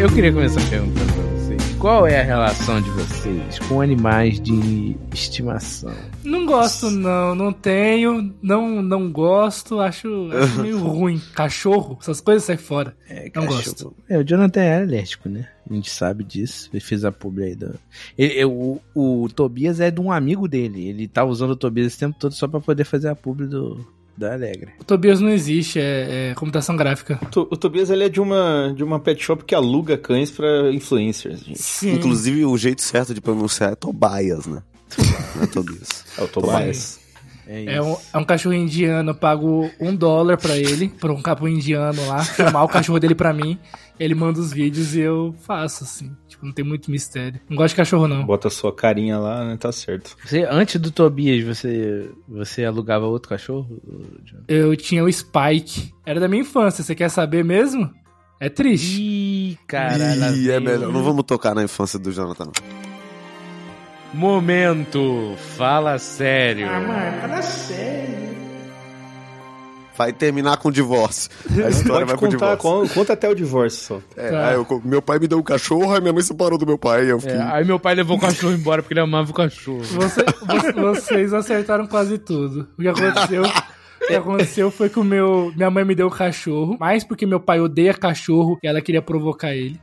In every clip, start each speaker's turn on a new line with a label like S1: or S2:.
S1: Eu queria começar perguntando pra vocês: qual é a relação de vocês com animais de estimação?
S2: Não gosto, não. Não tenho. Não, não gosto. Acho, acho meio ruim. Cachorro, essas coisas sai fora.
S1: É,
S2: Não gosto.
S1: É, o Jonathan é alérgico, né? A gente sabe disso. Ele fez a publi aí. Do... Ele- o, o Tobias é de um amigo dele. Ele tá usando o Tobias esse tempo todo só pra poder fazer a publi do, da Alegre.
S2: O Tobias não existe, é, é computação gráfica.
S3: O To- O Tobias ele é de uma, de uma pet shop que aluga cães pra influencers, gente.
S2: Sim.
S4: Inclusive, o jeito certo de pronunciar é Tobias, né? Não é Tobias.
S3: É o Tobias.
S1: É
S2: É um, é um cachorro indiano, eu pago um dólar pra ele, pra um capo indiano lá, filmar o cachorro dele pra mim. Ele manda os vídeos e eu faço, assim. Tipo, não tem muito mistério. Não gosto de cachorro, não.
S3: Bota a sua carinha lá, né? Tá certo.
S1: Você, antes do Tobias, você, você alugava outro cachorro? Jonathan?
S2: Eu tinha o Spike. Era da minha infância, você quer saber mesmo? É triste.
S1: Ih, caralho.
S4: Ih, é melhor. Não vamos tocar na infância do Jonathan. não.
S1: Momento, fala sério.
S4: Vai terminar com divórcio. A história vai
S3: Pode
S4: pro
S3: contar,
S4: divórcio.
S3: con- conta até o divórcio só.
S4: É,
S2: Tá.
S4: aí eu- meu pai me deu um cachorro, aí minha mãe separou do meu pai. fiquei.
S1: É, aí meu pai levou o cachorro embora porque ele amava o cachorro.
S2: Você- vo- vocês acertaram quase tudo. O que aconteceu, o que aconteceu foi que o meu, minha mãe me deu o cachorro, mais porque meu pai odeia cachorro e ela queria provocar ele.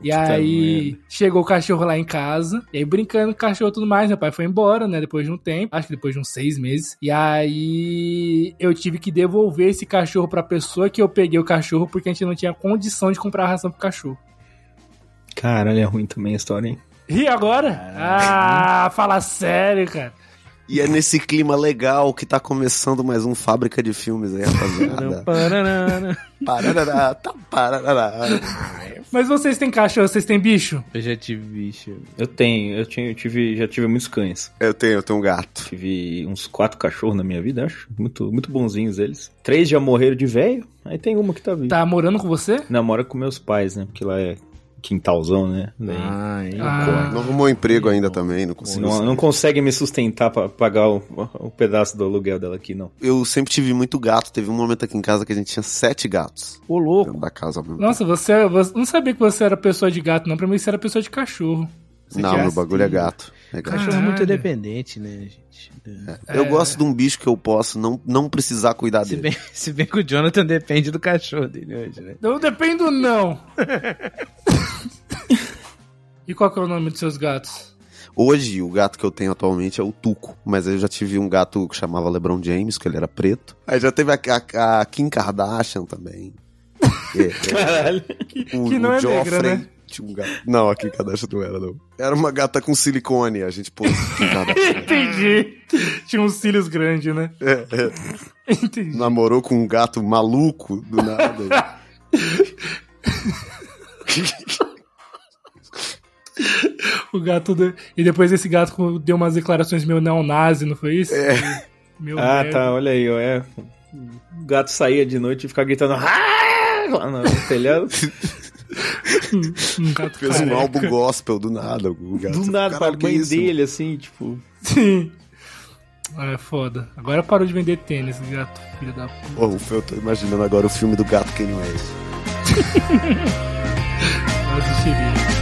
S2: E aí chegou o cachorro lá em casa, e aí brincando com o cachorro e tudo mais, meu pai foi embora, né, depois de um tempo, acho que depois de uns seis meses. E aí eu tive que devolver esse cachorro pra pessoa que eu peguei o cachorro, porque a gente não tinha condição de comprar ração pro cachorro.
S3: Caralho, é ruim também a história, hein?
S2: E agora? Ah, fala sério, cara.
S4: E é nesse clima legal que tá começando mais um Fábrica de Filmes aí, rapaziada. Parará, tá, parará.
S2: Mas vocês têm cachorro, vocês têm bicho?
S1: Eu já tive bicho.
S3: Eu tenho, eu, tinha, eu tive, já tive muitos cães.
S4: Eu tenho, eu tenho um gato.
S3: Tive uns quatro cachorros na minha vida, acho. Muito, muito bonzinhos eles. Três já morreram de velho, aí tem uma que tá viva.
S2: Tá morando com você?
S3: Namora com meus pais, né? Porque lá é quintalzão, né? Daí
S1: Ai,
S2: Ah.
S4: Não arrumou emprego ainda também, não consigo.
S3: não, não consegue me sustentar pra pagar o, o pedaço do aluguel dela aqui, não.
S4: Eu sempre tive muito gato. Teve um momento aqui em casa que a gente tinha sete gatos
S1: Ô, louco.
S4: dentro da casa mesmo.
S2: Nossa, você, você não sabia que você era pessoa de gato, não. Pra mim você era pessoa de cachorro. Você
S4: Não, meu bagulho é gato. É gato.
S1: Cachorro é muito
S2: Caralho.
S1: independente, né, gente?
S4: Eu gosto de um bicho que eu posso não, não precisar cuidar
S1: Se
S4: dele.
S1: bem, se bem que o Jonathan depende do cachorro dele hoje, né?
S2: Eu dependo não. e qual que é o nome dos seus gatos?
S4: Hoje, o gato que eu tenho atualmente é o Tuco. Mas eu já tive um gato que chamava LeBron James, que ele era preto. Aí já teve a, a- a Kim Kardashian também. É,
S3: Caralho.
S4: é. O,
S2: que não
S4: o
S2: é negra, né?
S4: Tinha um gato. Não, a Kim Kardashian não era, não. Era uma gata com silicone, a gente pôs.
S2: Entendi. Tinha uns cílios grandes, né?
S4: É, é.
S2: Entendi.
S4: Namorou com um gato maluco do nada.
S2: O gato. do- E depois esse gato deu umas declarações meio neonazi, não foi isso? É. Meu
S3: Ah,
S2: merda.
S3: tá, olha aí, ó. É. O gato saía de noite e ficava gritando. "Ah!" Lá no telhado.
S2: Um gato
S4: Fez um
S2: careca.
S4: álbum gospel do nada. O gato.
S3: Do nada, pra
S4: Caralho, que
S3: mãe
S4: isso?
S3: dele, assim, tipo.
S2: Sim. É foda. Agora parou de vender tênis, gato, filho da puta.
S4: Eu tô imaginando agora o filme do gato Kanye West.
S2: Eu assistiria.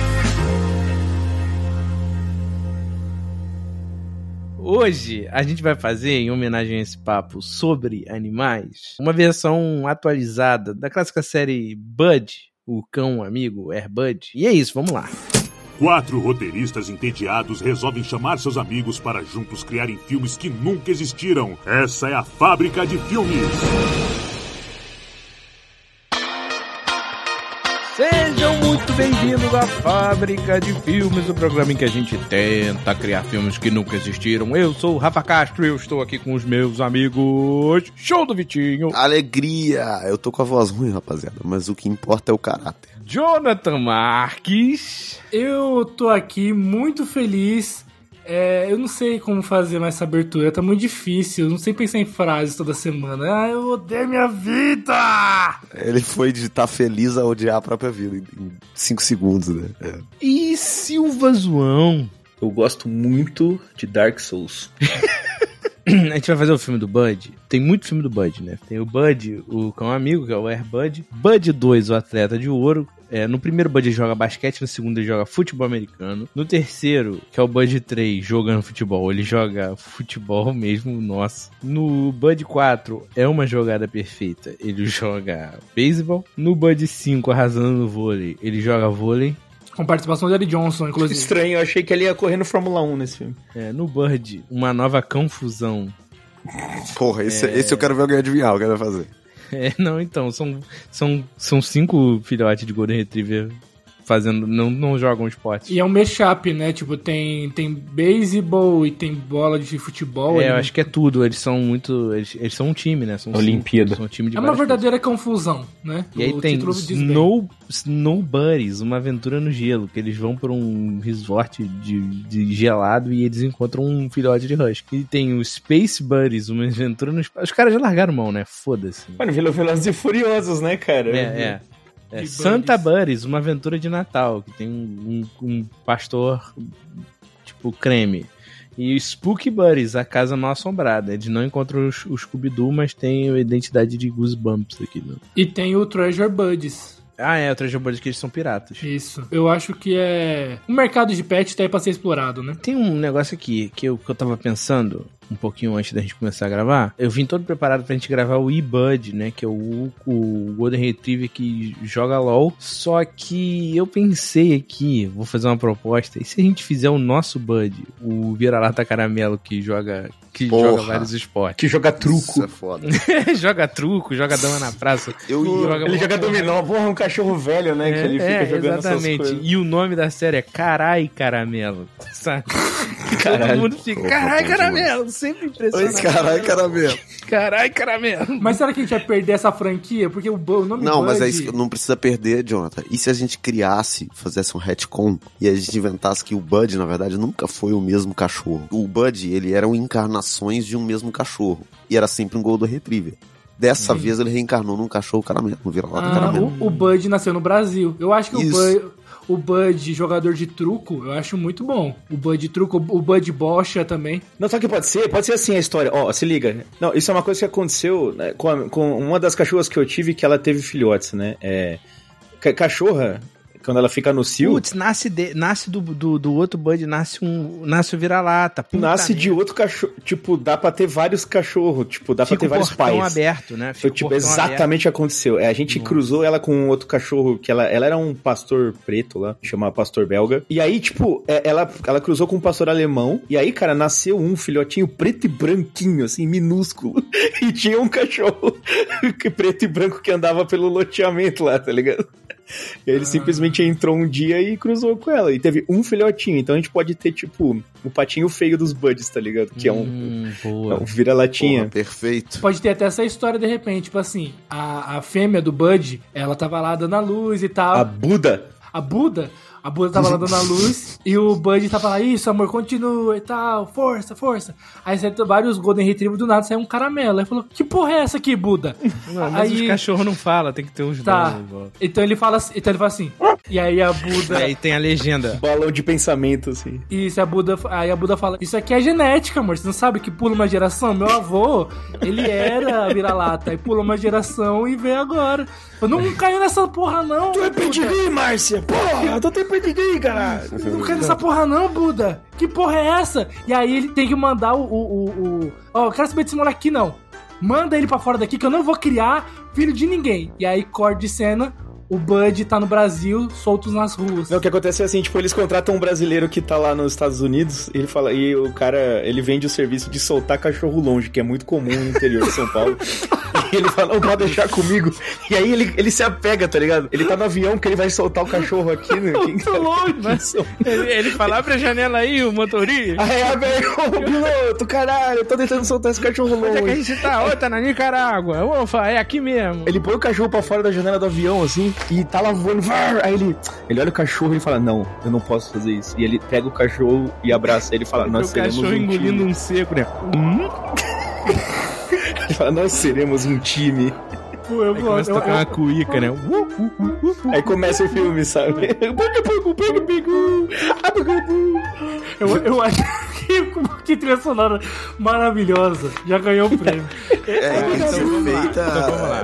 S1: Hoje a gente vai fazer, em homenagem a esse papo sobre animais, uma versão atualizada da clássica série Bud, o cão amigo Air Bud. E é isso, vamos lá.
S5: Quatro roteiristas entediados resolvem chamar seus amigos para juntos criarem filmes que nunca existiram. Essa é a fábrica de filmes.
S1: Muito bem-vindos à Fábrica de Filmes, o programa em que a gente tenta criar filmes que nunca existiram. Eu sou o Rafa Castro e eu estou aqui com os meus amigos. Show do Vitinho,
S4: Alegria! Eu tô com a voz ruim, rapaziada, mas o que importa é o caráter.
S1: Jonathan Marques.
S2: Eu tô aqui muito feliz. É, eu não sei como fazer mais essa abertura, tá muito difícil. Eu não sei pensar em frases toda semana. Ah, eu odeio minha vida!
S4: Ele foi de estar feliz a odiar a própria vida em- em 5 segundos, né? É.
S1: E Silva Zoão.
S3: Eu gosto muito de Dark Souls.
S1: A gente vai fazer o filme do Bud. Tem muito filme do Bud, né? Tem o Bud, o cão amigo, que é o Air Bud. Bud 2, o atleta de ouro. É, no primeiro Bud ele joga basquete, no segundo ele joga futebol americano. No terceiro, que é o Bud 3, jogando futebol, ele joga futebol mesmo, nossa. No Bud 4 é uma jogada perfeita, ele joga beisebol. No Bud 5, arrasando no vôlei, ele joga vôlei.
S2: Com participação de Eric Johnson, inclusive.
S3: Estranho, eu achei que ele ia correr no Fórmula 1 nesse filme.
S1: É, no Bird, uma nova confusão.
S4: Porra, esse, esse eu quero ver alguém adivinhar o que ele vai fazer.
S1: É, não, então, são, são, são cinco filhotes de Golden Retriever fazendo, não, não jogam esporte.
S2: E é um mashup, né? Tipo, tem, tem beisebol e tem bola de futebol.
S1: É, eu
S2: ali.
S1: acho que é tudo, eles são muito, eles, eles são um time, né? São
S3: Olimpíada.
S1: São um time de
S2: É uma verdadeira confusão, né?
S1: E aí
S2: O
S1: tem
S2: diz bem.
S1: Snow, Snow Buddies, uma aventura no gelo, que eles vão pra um resort de, de gelado e eles encontram um filhote de husky. E tem o Space Buddies, uma aventura no espaço. Os caras já largaram mão, né? Foda-se.
S3: Mano, Vila Velozes e Furiosos, né, cara?
S1: É, é. É Santa Buddies, uma aventura de Natal, que tem um, um- um pastor tipo creme. E Spooky Buddies, a casa mal assombrada. Eles não encontram os, os Scooby-Doo, mas tem a identidade de Goosebumps aqui. Né?
S2: E tem o Treasure Buddies.
S1: Ah, é, o Treasure Buddies que eles são piratas.
S2: Isso. Eu acho que é. O mercado de pet tá aí pra ser explorado, né?
S1: Tem um negócio aqui que eu, que eu tava pensando um pouquinho antes da gente começar a gravar. Eu vim todo preparado pra gente gravar o E-Bud, né? Que é o, o Golden Retriever que joga LOL. Só que eu pensei aqui, vou fazer uma proposta. E se a gente fizer o nosso Bud, o vira-lata caramelo que joga. Que
S4: Porra.
S1: joga vários esportes.
S3: Que joga
S4: Isso
S3: truco.
S4: é foda.
S1: joga truco, joga dama na praça.
S4: Eu.
S1: Joga
S3: Ele joga dominó, porra, um cachorro velho, né? que ele fica
S1: é,
S3: jogando
S1: exatamente.
S3: essas coisas.
S1: E o nome da série é Carai Caramelo. Sabe?
S3: Caralho.
S1: Todo mundo fica, carai caramelo. Sempre impressionante.
S4: Caralho, caramelo.
S1: Carai caramelo.
S2: Mas será que a gente vai perder essa franquia? Porque o, o nome
S4: Não, mas é isso que não precisa perder, Jonathan. E se a gente criasse, fizesse um retcon e a gente inventasse que o Bud, na verdade, nunca foi o mesmo cachorro. O Bud, ele eram encarnações de um mesmo cachorro. E era sempre um Golden Retriever. Dessa vez ele reencarnou num cachorro caramelo, no vira-lata
S2: Ah,
S4: caramelo.
S2: o, o Bud nasceu no Brasil. Eu acho que o
S4: Isso.
S2: Bud, o Bud, jogador de truco, eu acho muito bom. O Bud truco, o Bud bocha também.
S3: Não, sabe o que pode ser? Pode ser assim a história. Ó, se liga. Não, isso é uma coisa que aconteceu né, com, a- com uma das cachorras que eu tive que ela teve filhotes, né? É. ca- Cachorra, quando ela fica no cio,
S1: Putz, nasce, de- nasce do, do, do outro Bud, nasce um. Nasce o vira-lata.
S3: Nasce de outro cachorro. Tipo, dá pra ter vários cachorros. Tipo, dá
S1: Fica
S3: pra ter vários pais.
S1: aberto, né? Fica
S3: tipo exatamente o que aconteceu. É, a gente
S1: Nossa.
S3: cruzou ela com um outro cachorro que ela, ela era um pastor preto lá, chamava pastor belga. E aí, tipo, é, ela, ela cruzou com um pastor alemão. E aí, cara, nasceu um filhotinho preto e branquinho, assim, minúsculo. E tinha um cachorro preto e branco que andava pelo loteamento lá, tá ligado? E aí ele simplesmente entrou um dia e cruzou com ela. E teve um filhotinho. Então a gente pode ter, tipo, o patinho feio dos buds, tá ligado? Que é um,
S1: Hum,
S3: é um vira-latinha.
S4: Perfeito.
S2: Pode ter até essa história de repente, tipo assim, a, a fêmea do Bud, ela tava lá dando a luz e tal.
S3: A Buda.
S2: A Buda, a Buda tava lá dando a luz e o Bud tava lá, isso, amor, continua e tal, força, força. Aí saiu vários Golden Retriever do nada, saiu um caramelo. Aí falou, que porra é essa aqui, Buda?
S1: Não, mas
S2: aí,
S1: os cachorros não falam, tem que ter uns
S2: Tá.
S1: volta.
S2: Então ele fala assim, então ele fala assim, e aí a Buda.
S1: Aí tem a legenda.
S3: Balão de pensamento, assim.
S2: Isso, a Buda, aí a Buda fala, isso aqui é genética, amor, você não sabe que pula uma geração? Meu avô, ele era vira-lata, aí pula uma geração e vem agora. Eu não caio nessa porra não,
S3: Tu é pedigree, Márcia! Porra, tu tem pedigree, caralho!
S2: Eu não caio nessa porra não, Buda. Que porra é essa? E aí ele tem que mandar o... o, o, o- Ó, eu quero saber desse moleque aqui não. Manda ele pra fora daqui que eu não vou criar filho de ninguém. E aí, corte de cena, o Bud tá no Brasil, soltos nas ruas.
S3: Não, o que acontece é assim, tipo, eles contratam um brasileiro que tá lá nos Estados Unidos, ele fala, e o cara, ele vende o serviço de soltar cachorro longe, que é muito comum no interior de São Paulo. e ele fala, não, pode deixar comigo. E aí ele, ele se apega, tá ligado? Ele tá no avião que ele vai soltar o cachorro aqui, né? Quem longe.
S1: Ele, ele fala, abre a janela aí, o motorista.
S3: Aí abre aí, ô piloto, caralho, eu tô tentando soltar esse cachorro
S1: Onde é que a
S3: longe.
S1: gente tá? Ô, tá na Nicarágua. Ufa, é aqui mesmo.
S3: Ele põe o cachorro pra fora da janela do avião, assim, e tá lá voando. var, Aí ele, ele olha o cachorro e fala: Não, eu não posso fazer isso. E ele pega o cachorro e abraça ele e fala: Nós
S1: o
S3: seremos
S1: cachorro
S3: um
S1: engolindo
S3: time.
S1: um seco, né? Hum?
S3: Ele fala: Nós seremos um time.
S2: Pô, eu,
S1: Aí começa a
S2: eu,
S1: tocar uma cuíca, né? Uh, uh, uh, uh, uh.
S3: Aí começa o filme, sabe?
S2: eu, eu acho que que, trilha sonora maravilhosa. Já ganhou o prêmio.
S4: É, que
S1: então
S4: ser
S1: vamos lá,
S4: feita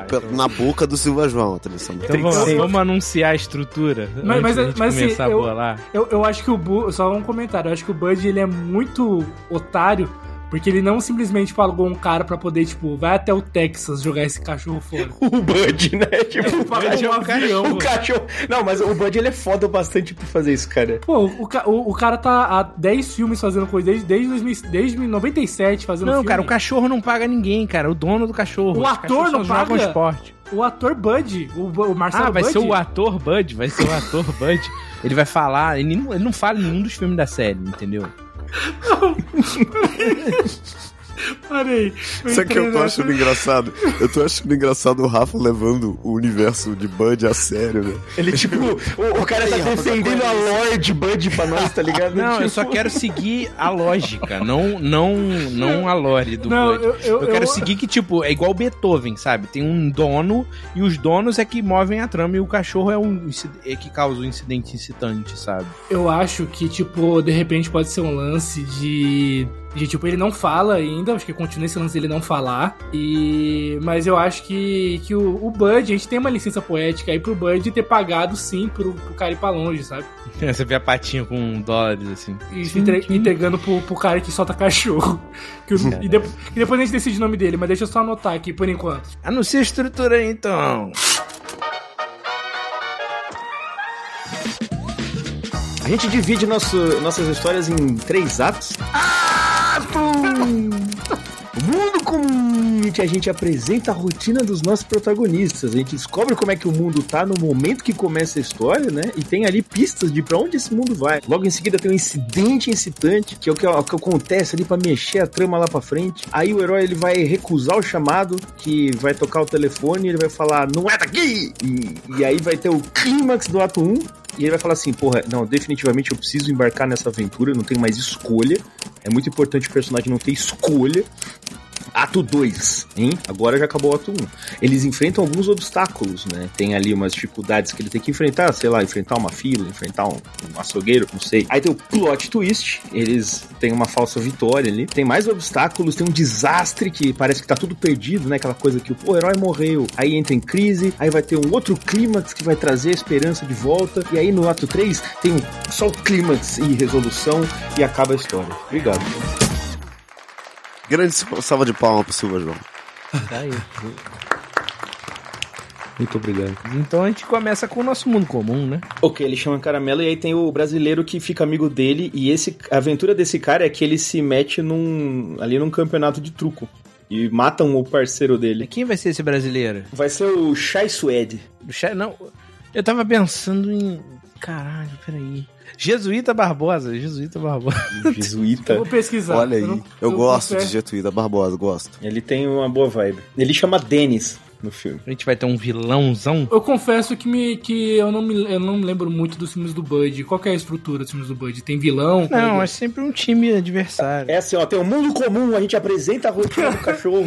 S1: então
S4: na boca do Silva João, a trilha sonora.
S1: Então vamos, vamos anunciar a estrutura
S2: Mas-
S1: antes
S2: mas- mas, assim,
S1: começar
S2: eu-
S1: a bolar.
S2: Eu, eu acho que o Bu, só um comentário, eu acho que o Bud ele é muito otário, porque ele não simplesmente pagou um cara pra poder, tipo, vai até o Texas jogar esse cachorro fora.
S3: O Bud, né? Tipo, o
S2: Pagou
S1: Bud é
S2: um avião.
S3: O cachorro. Não, mas o Bud ele é foda bastante pra fazer isso, cara.
S2: Pô, o, o, o cara tá há 10 filmes fazendo coisa, desde, desde, 2000, desde 97 fazendo
S1: Não,
S2: filme.
S1: cara, o cachorro não paga ninguém, cara. O dono do cachorro.
S2: O ator não paga?
S1: esporte.
S2: O ator Bud, o, o Marcelo
S1: Ah, vai
S2: Bud,
S1: ser o ator Bud, vai ser o ator Bud. Ele vai falar, ele não, ele não fala em nenhum dos filmes da série, entendeu? oh.
S2: Parei. Eu
S4: Sabe o que eu tô achando engraçado? Eu tô achando engraçado o Rafa levando o universo de Bud a sério, né?
S3: Ele, tipo, o, o cara tá defendendo a lore de Bud pra nós, tá ligado?
S1: Não,
S3: Tipo,
S1: eu só quero seguir a lógica, não, não, não a lore do
S2: Não,
S1: Bud.
S2: eu- eu-
S1: quero
S2: eu-
S1: seguir que, tipo, é igual Beethoven, sabe? Tem um dono e os donos é que movem a trama e o cachorro é, um, é que causa o incidente incitante, sabe?
S2: Eu acho que, tipo, de repente pode ser um lance de. De, tipo, ele não fala ainda, acho que continua esse lance dele não falar. E. Mas eu acho que, que o, o Bud, a gente tem uma licença poética aí pro Bud ter pagado sim pro, pro cara ir pra longe, sabe?
S1: Você vê a patinha com dólares, assim.
S2: E entre- entregando pro, pro cara que solta cachorro. Que eu- e, de- e depois a gente decide o nome dele, mas deixa eu só anotar aqui por enquanto.
S1: Anuncia a estrutura aí, então.
S3: A gente divide nosso, nossas histórias em três atos. O mundo que a gente apresenta a rotina dos nossos protagonistas. A gente descobre como é que o mundo tá no momento que começa a história, né? E tem ali pistas de pra onde esse mundo vai. Logo em seguida tem um incidente incitante, que é o que, o que acontece ali pra mexer a trama lá pra frente. Aí o herói ele vai recusar o chamado, que vai tocar o telefone ele vai falar, não é daqui! E, e aí vai ter o clímax do ato 1, e ele vai falar assim, porra, não, definitivamente eu preciso embarcar nessa aventura, não tenho mais escolha. É muito importante o personagem não ter escolha. Ato 2, hein? Agora já acabou o ato 1. Eles enfrentam alguns obstáculos, né? Tem ali umas dificuldades que ele tem que enfrentar, sei lá, enfrentar uma fila, enfrentar um, um açougueiro, não sei. Aí tem o plot twist, eles têm uma falsa vitória ali. Tem mais obstáculos, tem um desastre que parece que tá tudo perdido, né? Aquela coisa que o herói morreu, aí entra em crise, aí vai ter um outro clímax que vai trazer a esperança de volta. E aí no ato 3 tem só o clímax e resolução e acaba a história. Obrigado.
S4: Grande salva de palma pro Silva João.
S1: Tá aí.
S3: Muito obrigado.
S1: Então a gente começa com o nosso mundo comum, né?
S3: Ok, ele chama Caramelo e aí tem o brasileiro que fica amigo dele e esse a aventura desse cara é que ele se mete num ali num campeonato de truco e matam o parceiro dele.
S1: Quem vai ser esse brasileiro?
S3: Vai ser o Shai Suede.
S1: Do Che- Não, eu tava pensando em. Caralho, peraí. Jesuíta Barbosa, Jesuíta Barbosa.
S2: Eu
S3: Jesuíta.
S2: vou pesquisar.
S4: Olha aí.
S2: não-
S4: Eu, gosto de Getuída Barbosa, gosto.
S3: Ele tem uma boa vibe. Ele chama Dennis no filme.
S1: A gente vai ter um vilãozão.
S2: Eu confesso que, me, que eu, não me, eu não me lembro muito dos filmes do Bud. Qual que é a estrutura dos filmes do Bud? Tem vilão?
S1: Não, é sempre um time adversário.
S3: É assim, ó, tem o mundo comum, a gente apresenta a rotina do cachorro.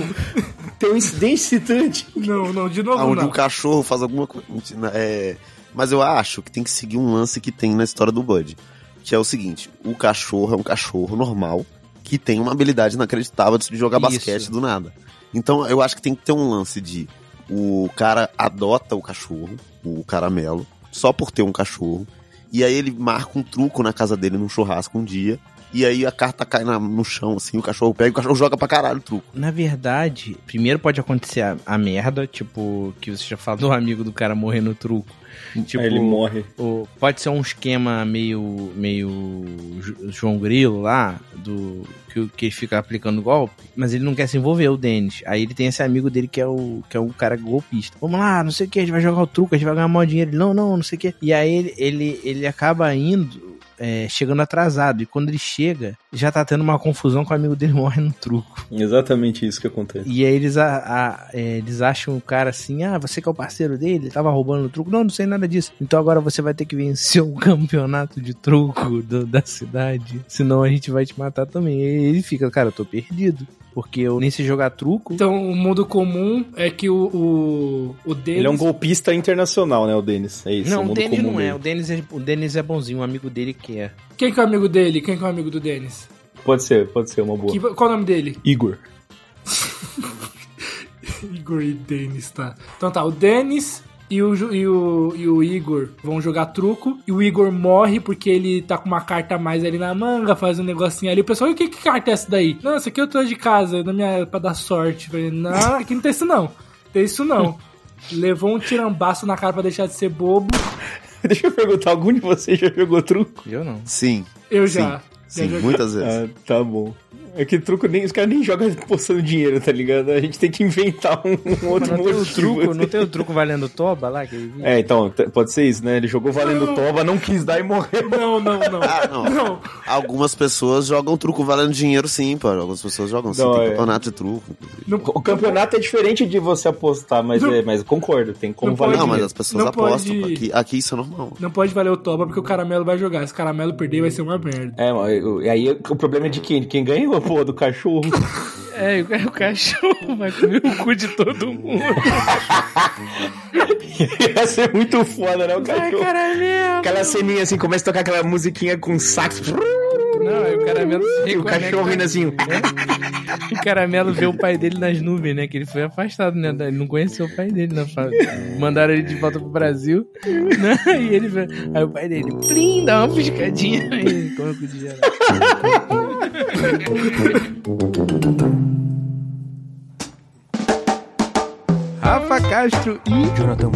S3: tem um incidente excitante.
S2: Não, não, de novo
S4: onde
S2: não.
S4: um cachorro faz alguma coisa. É... Mas eu acho que tem que seguir um lance que tem na história do Bud. Que é o seguinte: o cachorro é um cachorro normal que tem uma habilidade inacreditável de jogar
S1: Isso.
S4: basquete do nada. Então eu acho que tem que ter um lance de o cara adota o cachorro, o caramelo, só por ter um cachorro. E aí ele marca um truco na casa dele num churrasco um dia. E aí a carta cai na- no chão, assim, o cachorro pega e o cachorro joga pra caralho o truco.
S1: Na verdade, primeiro pode acontecer a, a merda, tipo, que você já falou do amigo do cara morrer no truco. Tipo,
S3: Aí ele morre.
S1: o- pode ser um esquema meio. meio. João Grilo lá, do. Que, que ele fica aplicando golpe, mas ele não quer se envolver, o Denis. Aí ele tem esse amigo dele que é o. que é o cara golpista. Vamos lá, não sei o que, a gente vai jogar o truco, a gente vai ganhar maior dinheiro. Ele, não, não, não sei o que. E aí ele, ele, ele acaba indo. É, chegando atrasado, e quando ele chega, já tá tendo uma confusão com o amigo dele morre no truco.
S3: Exatamente isso que acontece.
S1: E aí eles, a, a- é, eles acham o cara assim, ah, você que é o parceiro dele, ele tava roubando o truco. Não, não sei nada disso. Então agora você vai ter que vencer o campeonato de truco do- da cidade. Senão a gente vai te matar também. E ele fica, cara, eu tô perdido. Porque eu nem sei jogar truco.
S2: Então, o mundo comum é que o, o, o Dennis...
S3: Ele é um golpista internacional, né, o Dennis? É isso.
S1: não,
S3: o
S1: Denis
S3: comum
S1: não é. O Denis é. O Denis é bonzinho, um amigo dele quer.
S2: Quem que é o amigo dele? Quem que é o amigo do Dennis?
S3: Pode ser, pode ser uma boa.
S2: Que- qual o nome dele?
S3: Igor.
S2: Igor e Denis, tá. Então tá, o Denis e o, e, o, e o Igor vão jogar truco. E o Igor morre porque ele tá com uma carta a mais ali na manga, faz um negocinho ali. O pessoal, e que, que carta é essa daí? Não, essa aqui eu tô de casa, na minha, pra dar sorte. Falei, não, aqui não tem isso não. Tem isso não. Levou um tirambaço na cara pra deixar de ser bobo.
S3: Deixa eu perguntar, algum de vocês já jogou truco?
S1: Eu não.
S4: Sim,
S2: Eu já.
S4: sim,
S2: já joguei.
S4: muitas vezes.
S3: Ah, tá bom. É que truco nem. Os caras nem jogam postando dinheiro, tá ligado? A gente tem que inventar um, um outro
S1: Não tem o
S3: motivo.
S1: truco, não tem o truco valendo toba lá? Que...
S3: É, então, pode ser isso, né? Ele jogou valendo toba, não quis dar e morreu.
S2: Não, não, não.
S4: Ah, não.
S2: Não.
S4: Algumas pessoas jogam truco valendo dinheiro, sim, pô. Algumas pessoas jogam sim.
S3: Não,
S4: Tem
S3: é.
S4: campeonato de truco.
S2: Não,
S3: O campeonato é diferente de você apostar, mas,
S2: Não-
S3: é, mas eu concordo, tem como
S2: Não
S3: valer
S2: pode-
S4: Não, mas as pessoas
S2: Não
S4: apostam.
S2: pode-.
S4: Aqui, aqui isso é normal.
S2: não pode valer o toba porque o caramelo vai jogar. Se o caramelo perder, vai ser uma merda.
S3: É, e aí o problema é de quem? De quem ganhou, pô, do cachorro.
S1: É, o cachorro vai comer o cu de todo mundo.
S3: Ia ser muito foda, né? O
S1: Ai,
S3: cachorro.
S1: caramelo.
S3: Aquela ceninha assim, começa a tocar aquela musiquinha com sax.
S1: Não, aí o caramelo se
S3: o cachorro indo assim.
S1: O caramelo vê o pai dele nas nuvens, né? Que ele foi afastado, né? Ele não conheceu o pai dele, né? Mandaram ele de volta pro Brasil. Né? E ele vê. Aí o pai dele, plim, dá uma piscadinha. Aí o cu de geral. Rafa Castro e
S3: Jonathan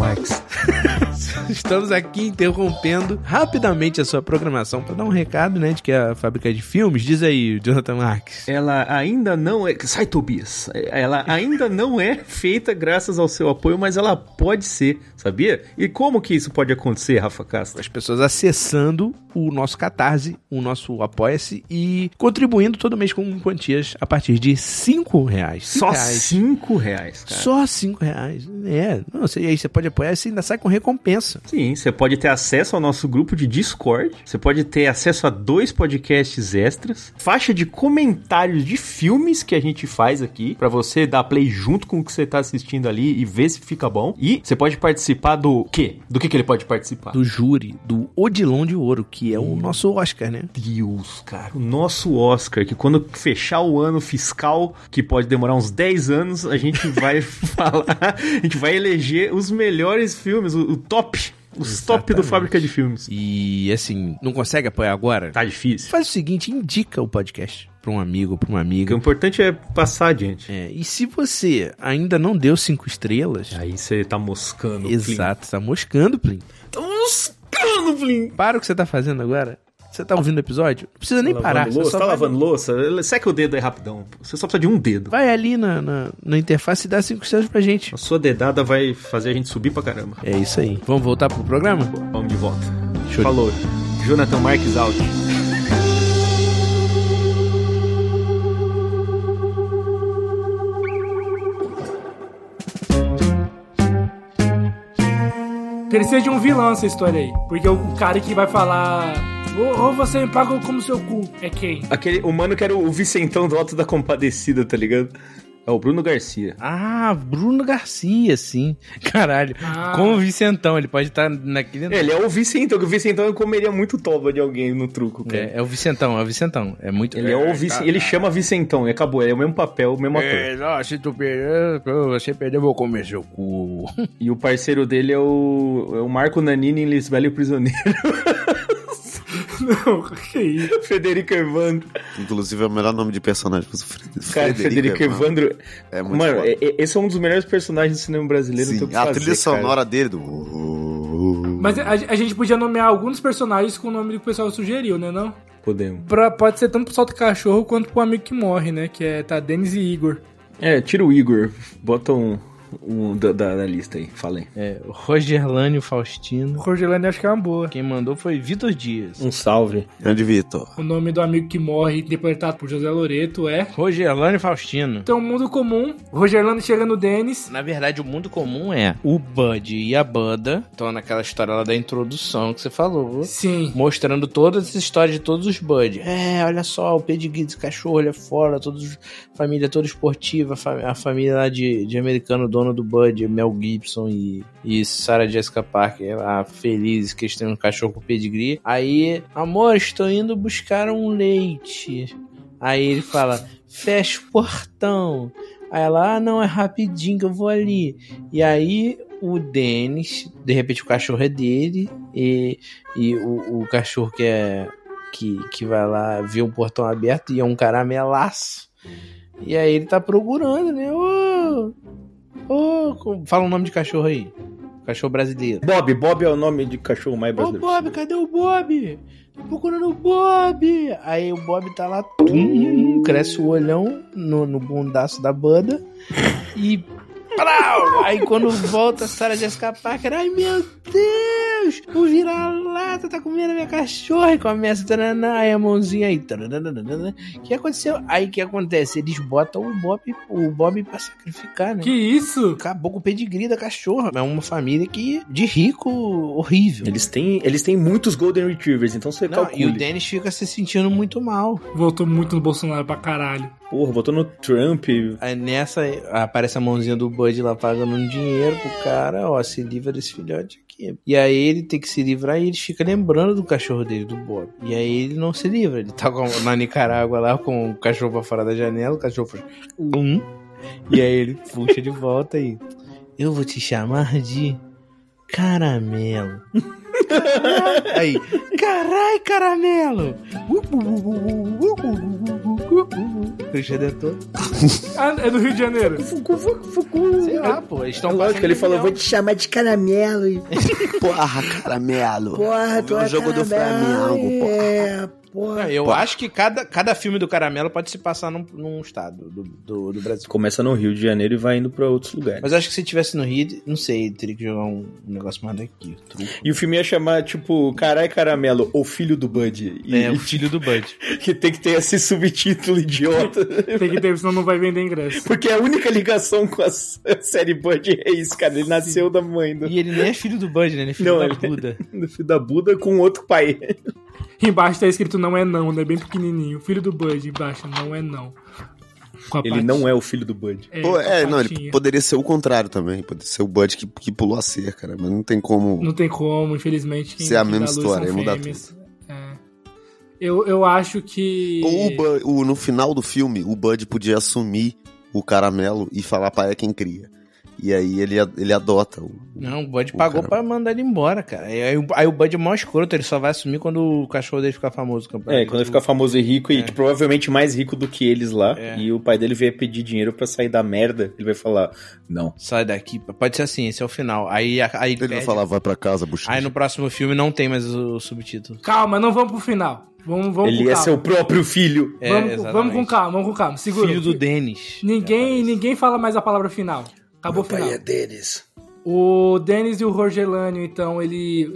S1: Estamos aqui interrompendo rapidamente a sua programação para dar um recado, né, de que a fábrica de filmes, diz aí, Jonathan Marques.
S3: Ela ainda não é. Sai, Tobias. Ela ainda não é feita graças ao seu apoio, mas ela pode ser, sabia? E como que isso pode acontecer, Rafa Castro?
S1: As pessoas acessando o nosso Catarse, o nosso Apoia-se e contribuindo todo mês com quantias a partir de 5 reais. Cinco
S3: Só
S1: reais.
S3: 5 reais, cara.
S1: Só 5 reais. É, não, você, aí você pode apoiar e ainda sai com recompensa.
S3: Sim, você pode ter acesso ao nosso grupo de Discord, você pode ter acesso a dois podcasts extras, faixa de comentários de filmes que a gente faz aqui, pra você dar play junto com o que você tá assistindo ali e ver se fica bom. E você pode participar do quê? Do que, que ele pode participar?
S1: Do júri, do Odilon de Ouro, que é o nosso Oscar, né?
S3: Deus, cara, o nosso Oscar, que quando fechar o ano fiscal, que pode demorar uns 10 anos, a gente vai falar, a gente vai eleger os melhores filmes, o, o top, os top do
S1: Exatamente.
S3: Fábrica de Filmes.
S1: E assim, não consegue apoiar agora?
S3: Tá difícil.
S1: Faz o seguinte, indica o podcast pra um amigo, pra uma
S3: O
S1: amiga.
S3: importante é passar adiante.
S1: É, e se você ainda não deu cinco estrelas,
S3: Aí você tá moscando.
S1: exato, tá moscando, Plim.
S3: Tá moscando, Plim.
S1: Para o que você tá fazendo agora. Você tá ouvindo o episódio? Não precisa nem parar.
S3: Lavando
S1: você
S3: louça,
S1: só
S3: tá
S1: vai-
S3: lavando louça? Seca o dedo aí rapidão. Você só precisa de um dedo.
S1: Vai ali na, na, na interface e dá cinco estrelas pra gente.
S3: A sua dedada vai fazer a gente subir pra caramba.
S1: É isso aí. Vamos voltar pro programa?
S3: Vamos de volta.
S1: Show de-
S3: Falou. Jonathan Marques out.
S2: Precisa de um vilão essa história aí. Porque o cara que vai falar. Ou, ou você me paga como seu cu. É quem?
S3: Aquele, o mano que era o Vicentão do Alto da Compadecida, tá ligado? É o Bruno Garcia.
S1: Ah, Bruno Garcia, sim. Caralho.
S2: Ah.
S1: Como o Vicentão, ele pode estar naquele.
S3: Ele é o Vicentão, que o Vicentão comeria muito toba de alguém no truco, cara.
S1: É, é o Vicentão, é o Vicentão. É muito.
S3: Ele é o Vice... Ele chama Vicentão e acabou. É o mesmo papel, o mesmo ator.
S1: É, não, se tu perder, você perder, eu vou comer seu cu.
S3: E o parceiro dele é o, é o Marco Nanini em Lisbela e o Prisioneiro.
S2: Não, que isso?
S3: Federico Evandro.
S4: Inclusive é o melhor nome de personagem. Frederico,
S3: Cara, Federico, Evandro.
S4: É muito
S3: Mano,
S4: foda.
S3: é- é- esse é um dos melhores personagens do cinema brasileiro.
S4: Sim, a
S3: fazer,
S4: trilha
S3: cara.
S4: sonora dele do.
S2: Mas a, a gente podia nomear alguns personagens com o nome que o pessoal sugeriu, né? Não?
S3: Podemos.
S2: Pra, pode ser tanto pro Salto Cachorro quanto pro amigo que morre, né? Que é tá Denis e Igor.
S3: É, tira o Igor. Bota um, um da, da, da lista aí. Falei.
S1: É, Rogerlânio Faustino.
S2: O Rogelane acho que é uma boa.
S1: Quem mandou foi Vitor Dias.
S3: Um salve.
S4: Grande Vitor.
S2: O nome do amigo que morre, interpretado por José Loreto, é.
S1: Rogerlânio Faustino.
S2: Então, mundo comum. Rogerlano chega no Denis.
S1: Na verdade, o mundo comum é o Bud e a Banda. Estão naquela história lá da introdução que você falou.
S2: Sim.
S1: Mostrando todas as histórias de todos os Bud. É, olha só, o pedigree desse cachorro, olha fora, todos, família toda esportiva, a fa- a família lá de, de americano, dono do Bud, Mel Gibson e, e Sarah Jessica Parker, lá felizes que eles têm um cachorro com pedigree. Aí, amor, estou indo buscar um leite. Aí ele fala, fecha o portão. Aí ela, ah, não, é rapidinho que eu vou ali. E aí o Denis, de repente o cachorro é dele, e, e o, o cachorro que é. Que, que vai lá ver o portão aberto e é um caramelaço. E aí ele tá procurando, né? Ô! Ô! fala o nome de cachorro aí. Cachorro brasileiro.
S3: Bob, Bob é o nome de cachorro mais
S1: Ô
S3: brasileiro.
S1: Bob, cadê o Bob? Tô procurando o Bob. Aí o Bob tá lá, tum, cresce o olhão no, no bundaço da banda e. Prau! Aí quando volta a Sarah Jessica Parker, ai meu Deus! O vira-lata tá comendo a minha cachorra e começa taraná, aí a mãozinha aí. O que aconteceu? Aí o que acontece? Eles botam o Bob, o Bob pra sacrificar, né?
S2: Que isso?
S1: Acabou com o pedigree da cachorra. É uma família que de rico horrível.
S3: Eles têm, eles têm muitos Golden Retrievers, então você
S1: Não,
S3: calcula.
S1: e o Dennis fica se sentindo muito mal.
S2: Voltou muito no Bolsonaro pra caralho.
S3: Porra, votou no Trump.
S1: Aí nessa aparece a mãozinha do Bud lá pagando um dinheiro pro cara, ó, se livra desse filhote aqui. E aí ele tem que se livrar e ele fica lembrando do cachorro dele, do Bob. E aí ele não se livra. Ele tá na Nicarágua lá com o cachorro pra fora da janela, o cachorro faz. Um. E aí ele puxa de volta e. Eu vou te chamar de caramelo. Aí, carai, caramelo! Christian Detor.
S2: Ah, é do Rio de Janeiro.
S1: Sei lá, pô, eles estão
S3: É lógico, ele falou, vou te chamar de caramelo. E...
S4: Porra, caramelo.
S3: Porra, tu
S4: o
S3: é
S4: jogo do Flamengo, porra.
S3: É, porra.
S1: Eu acho que cada, cada filme do Caramelo pode se passar num, num estado do, do, do Brasil.
S3: Começa no Rio de Janeiro e vai indo pra outros lugares.
S1: Mas eu acho que se tivesse no Rio, não sei, teria que jogar um, um negócio mais daqui. Truco.
S3: E o filme ia chamar, tipo, Carai Caramelo, o filho do Bud. E,
S1: É, o filho do Bud.
S3: que tem que ter esse subtítulo idiota.
S2: Tem que ter, senão não vai vender ingresso.
S3: Porque a única ligação com a série Bud é isso, cara. Ele nasceu da mãe do,
S1: E ele nem é filho do Bud, né? Ele é filho
S3: Não,
S1: da
S3: ele-
S1: Buda.
S3: do filho da Buda com outro pai.
S2: Embaixo tá escrito não é não, né? Bem pequenininho. Filho do Bud, embaixo, não é não.
S3: Ele não é o filho do Bud.
S2: É,
S4: Pô, é, não, ele poderia ser o contrário também. Poderia ser o Bud que, que pulou a cerca, né? Mas não tem como.
S2: Não tem como, infelizmente. quem-
S4: Se é a mesma história,
S2: são
S4: aí muda
S2: fêmeas. É. Eu, eu acho que.
S4: Ou o Bu- o- no final do filme, o Bud podia assumir o caramelo e falar pai é quem cria. E aí ele, ele adota o.
S1: Não, o Bud
S4: O
S1: pagou
S4: cara-
S1: pra mandar ele embora, cara. E Aí, o- aí o Bud é mó escroto, ele só vai assumir quando o cachorro dele ficar famoso.
S3: É, quando ele ficar famoso e rico, e
S1: É.
S3: tipo, provavelmente mais rico do que eles lá,
S1: É.
S3: e o pai dele vier pedir dinheiro pra sair da merda, ele vai falar, não.
S1: Sai daqui. Pode ser assim, esse é o final. Aí, aí
S4: Ele vai falar, vai pra casa, bucha.
S1: Aí no próximo filme não tem mais o subtítulo.
S2: Calma, não vamos pro final. Vamos, vamos
S3: ele
S2: com
S3: é
S2: calma.
S3: seu próprio filho.
S1: É,
S2: vamos, vamos com calma, vamos com calma. Segura.
S1: Filho do Dennis.
S2: Ninguém, ninguém fala mais a palavra final. Acabou o final.
S3: é deles.
S2: O Denis e o Rogelânio, então, ele.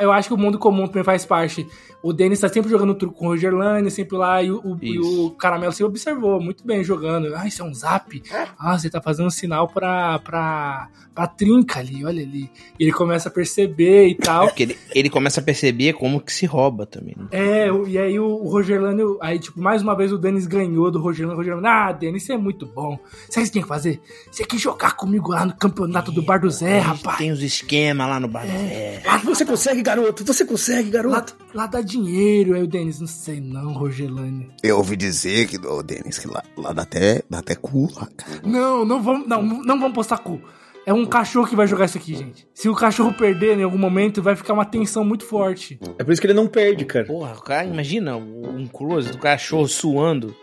S2: Eu, acho que o mundo comum também faz parte. O Denis tá sempre jogando truco com o Rogelânio, sempre lá, e o, o- e o Caramelo se observou muito bem jogando. Ah, isso é um zap? Ah, você tá fazendo um sinal pra, pra, pra trinca ali, olha ali. E ele começa a perceber e
S1: É
S2: tal.
S1: porque ele, ele começa a perceber como que se rouba também. né?
S2: É, e aí o, o Rogelânio, aí, tipo, mais uma vez o Denis ganhou do Rogelânio. O Rogelânio, ah, Denis, você é muito bom. Sabe o que você tinha que fazer? Você quer jogar comigo lá no campeonato do Bar do Zé, rapaz?
S1: Tem os esquemas lá no bar. É.
S2: Lá,
S3: Você consegue, garoto, você consegue,
S2: lá,
S3: garoto.
S2: lá dá dinheiro. Aí o Denis, não sei não, Rogelânio.
S4: Eu ouvi dizer que, ô Denis, que lá, lá dá até, dá até cu lá, cara.
S2: Não, não vamos, não, não vamos postar cu. É um cachorro que vai jogar isso aqui, gente. Se o cachorro perder em algum momento, vai ficar uma tensão muito forte.
S3: É por isso que ele não perde, cara.
S1: Porra, o cara, imagina um close do cachorro suando.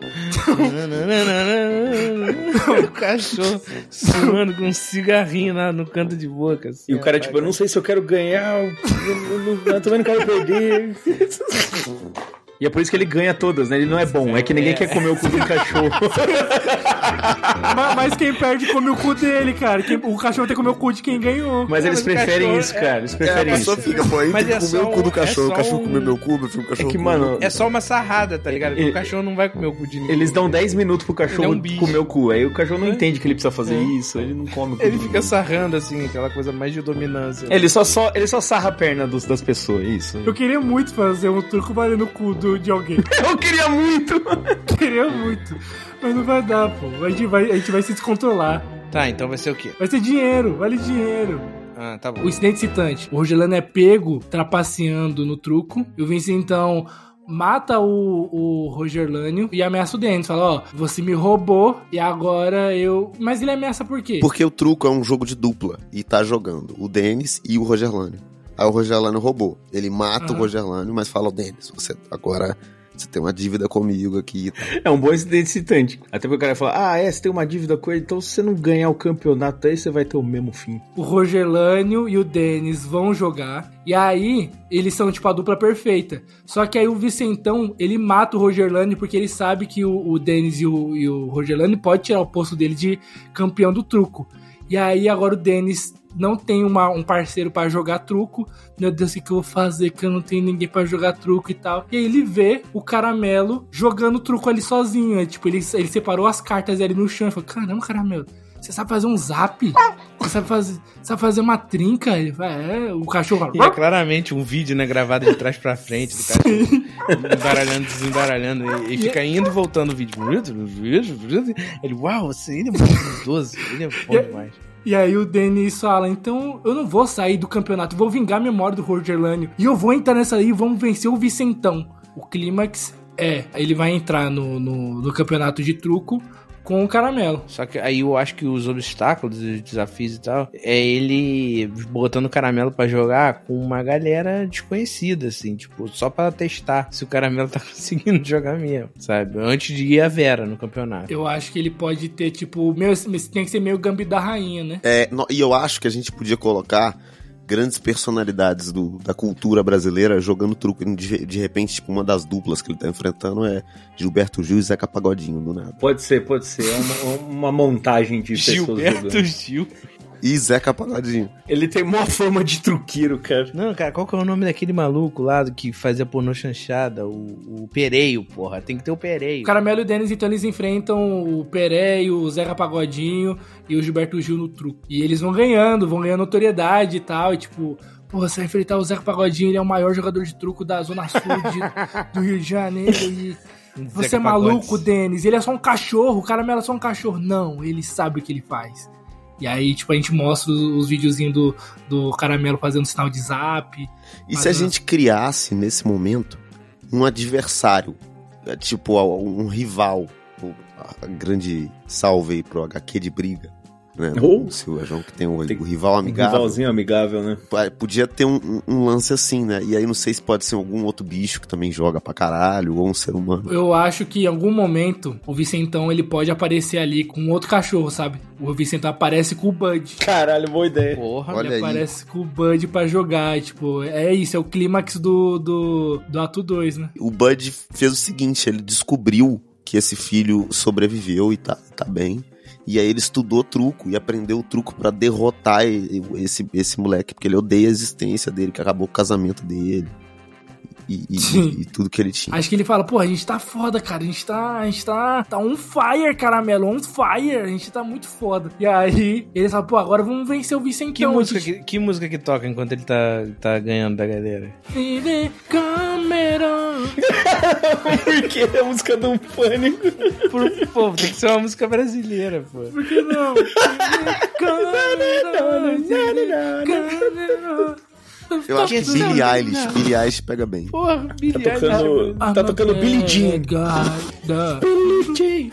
S1: o cachorro suando com um cigarrinho lá no canto de boca. assim,
S3: E o cara, tipo, eu não sei se eu quero ganhar, eu, eu- eu- eu também não quero perder. E é por isso que ele ganha todas, né? Ele não é bom, é que ninguém
S1: É.
S3: quer comer o cu do cachorro.
S2: mas, mas quem perde come o cu dele, cara. Quem- o cachorro tem que comer o cu de quem ganhou.
S3: Mas eles preferem
S1: cachorro
S3: isso,
S1: é-
S3: cara. Eles
S4: É,
S3: preferem
S4: pessoa
S3: isso.
S4: fica, pô, aí
S1: Mas é
S4: comer
S1: só
S4: o cu do
S1: é
S4: cachorro,
S1: só
S4: o cachorro
S1: um-
S4: comer meu cu, meu filho, o cachorro
S3: É que, mano,
S1: É só uma sarrada, tá ligado? O cachorro não vai comer o cu de ninguém.
S3: Eles dão 10 minutos pro cachorro
S1: é um
S3: comer o cu. Aí o cachorro não
S1: É.
S3: entende que ele precisa fazer
S1: É.
S3: isso, ele não come o cu.
S1: Ele fica sarrando, assim, aquela coisa mais de dominância.
S3: Ele só, só, ele só sarra a perna dos, das pessoas, isso.
S2: Eu queria muito fazer um truco valendo o cu do- de alguém.
S3: Eu queria muito!
S2: queria muito. Mas não vai dar, pô. A gente vai, a gente vai se descontrolar.
S1: Tá, então vai ser o quê?
S2: Vai ser dinheiro, vale dinheiro.
S1: Ah, tá bom.
S2: O incidente citante. O Rogelano é pego trapaceando no truco. E o Vince, então, mata o, o Roger Lânio e ameaça o Dennis. Fala, ó, você me roubou e agora eu... Mas ele ameaça por quê?
S4: Porque o truco é um jogo de dupla e tá jogando o Denis e o Roger Lânio. Aí o Roger Lânio roubou. Ele mata
S2: Aham.
S4: o Roger Lânio, mas fala, ô Denis, você agora você tem uma dívida comigo aqui e.
S3: É um bom incidente excitante. Até porque o cara fala, ah, é, você tem uma dívida com ele, então se você não ganhar o campeonato aí, você vai ter o mesmo fim.
S2: o Roger Lânio e o Denis vão jogar. E aí, eles são tipo a dupla perfeita. Só que aí o Vicentão, ele mata o Roger Lânio porque ele sabe que o, o Denis e o, e o pode tirar o posto dele de campeão do truco. E aí agora o Denis não tem uma, um parceiro pra jogar truco. Meu Deus, o que, que eu vou fazer? Que eu não tenho ninguém pra jogar truco e tal. E aí ele vê o caramelo jogando truco ali sozinho. né? Tipo, ele, ele separou as cartas ali no chão e falou: Caramba, caramelo. Você sabe fazer um zap? Você sabe fazer, sabe fazer uma trinca? Ele fala, é, o cachorro
S1: E é claramente um vídeo, né, gravado de trás pra frente, do cara embaralhando, desembaralhando, e, e fica indo e voltando o vídeo. Ele, uau, você, ele é muito ele é bom demais.
S2: E aí o Denis fala, então eu não vou sair do campeonato, vou vingar a memória do Roger Lânio. E eu vou entrar nessa aí e vamos vencer o Vicentão. O clímax é, ele vai entrar no, no, no campeonato de truco com o caramelo.
S1: Só que aí eu acho que os obstáculos, os desafios e tal, é ele botando o caramelo pra jogar com uma galera desconhecida, assim, tipo, só pra testar se o caramelo tá conseguindo jogar mesmo, sabe? Antes de ir a Vera no campeonato.
S2: Eu acho que ele pode ter, tipo, meio, tem que ser meio Gambi da Rainha, né?
S4: É, no- e eu acho que a gente podia colocar grandes personalidades do- da cultura brasileira jogando truco. De, de repente, tipo, uma das duplas que ele tá enfrentando é Gilberto Gil e Zeca Pagodinho, do nada.
S3: Pode ser, pode ser. É uma, uma montagem de pessoas
S1: Gilberto
S3: jogando.
S1: Gil.
S4: E Zeca Pagodinho.
S3: Ele tem uma fama de truqueiro, cara.
S1: Não, cara, qual que é o nome daquele maluco lá do que fazia pornô chanchada? O, o Pereio, porra. Tem que ter o Pereio.
S2: O Caramelo e o Denis, então, eles enfrentam o Pereio, o Zeca Pagodinho e o Gilberto Gil no truco. E eles vão ganhando, vão ganhando notoriedade e tal. E tipo, pô, você vai enfrentar o Zeca Pagodinho, ele é o maior jogador de truco da Zona Sul de- do Rio de Janeiro. E você
S1: Zeca
S2: é maluco,
S1: Pagodes.
S2: Denis. Ele é só um cachorro, o Caramelo é só um cachorro. Não, ele sabe o que ele faz. E aí, tipo, a gente mostra os, os videozinhos do, do Caramelo fazendo sinal de zap.
S4: E se a gente criasse, nesse momento, um adversário, é, tipo, um rival, a grande salve aí pro HQ de briga, né?
S3: Oh.
S4: O Silva João, que tem o,
S3: Tem-
S4: o rival
S3: Um
S4: amigável.
S3: rivalzinho amigável, né?
S4: Podia ter um, um- um lance assim, né? E aí não sei se pode ser algum outro bicho que também joga pra caralho, ou um ser humano.
S2: Eu acho que em algum momento o Vicentão ele pode aparecer ali com outro cachorro, sabe? O Vicentão aparece com o Bud.
S3: Caralho, boa ideia.
S1: Porra.
S4: Olha
S2: ele
S4: aí.
S2: aparece com o Bud pra jogar. Tipo, é isso, é o clímax do, do, do ato 2, né?
S4: O Bud fez o seguinte, ele descobriu que esse filho sobreviveu e tá, tá bem. E aí ele estudou truco e aprendeu o truco pra derrotar esse, esse moleque, porque ele odeia a existência dele, que acabou com o casamento dele. E, e-
S2: Sim.
S4: e tudo que ele tinha.
S2: Acho que ele fala, pô, a gente tá foda, cara. A gente tá. A gente tá. Tá on fire, caramelo, on fire. A gente tá muito foda. E aí, ele fala, pô, agora vamos vencer o Vicentão.
S1: Que música que, que música que toca enquanto ele tá, tá ganhando da galera?
S2: Cameron.
S3: Porque é a música do Pânico.
S1: Por, pô, tem que ser uma música brasileira, pô.
S2: Por que não?
S4: Eu acho que
S2: Tá
S4: Billie Eilish, Billie Eilish pega bem.
S1: Porra, Billie
S3: Tá tocando,
S1: Eilish.
S3: tá tocando Billie Jean.
S2: Billie
S3: Jean.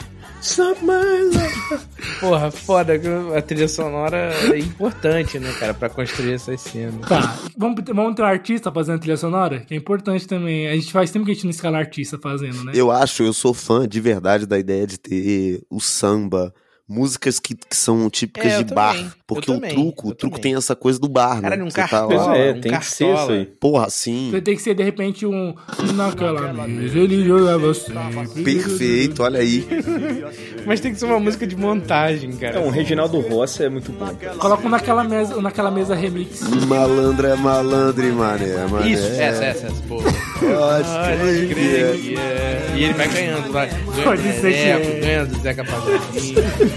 S1: Porra, foda. A trilha sonora é importante, né, cara, pra construir essas cenas.
S2: Tá, vamos, vamos ter um artista fazendo trilha sonora? Que é importante também. A gente faz tempo que a gente não escala artista fazendo, né?
S4: Eu acho, eu sou fã de verdade da ideia de ter o samba, músicas que, que são típicas
S1: É,
S4: de bar.
S1: também,
S4: Porque o truco, o truco
S1: também.
S4: tem essa coisa do bar,
S1: Cara,
S4: né?
S1: num
S4: Você tá
S1: cartola.
S4: lá,
S3: é,
S1: um
S3: tem que ser isso
S1: cartola.
S3: aí.
S4: porra, sim.
S2: Tem que ser, de repente, um... Naquela mesa ele jogava sempre.
S4: Perfeito, olha aí.
S1: Mas tem que ser uma música de montagem, cara.
S3: É, um Reginaldo Rossi é muito bom.
S2: Coloca um naquela mesa, naquela mesa remix.
S4: Malandro é malandro, e mané, mané.
S1: Isso, essa, essa, essa, porra.
S4: Crer que
S1: é. E ele vai ganhando, vai. Ganha
S2: Pode ser que
S1: Neneco,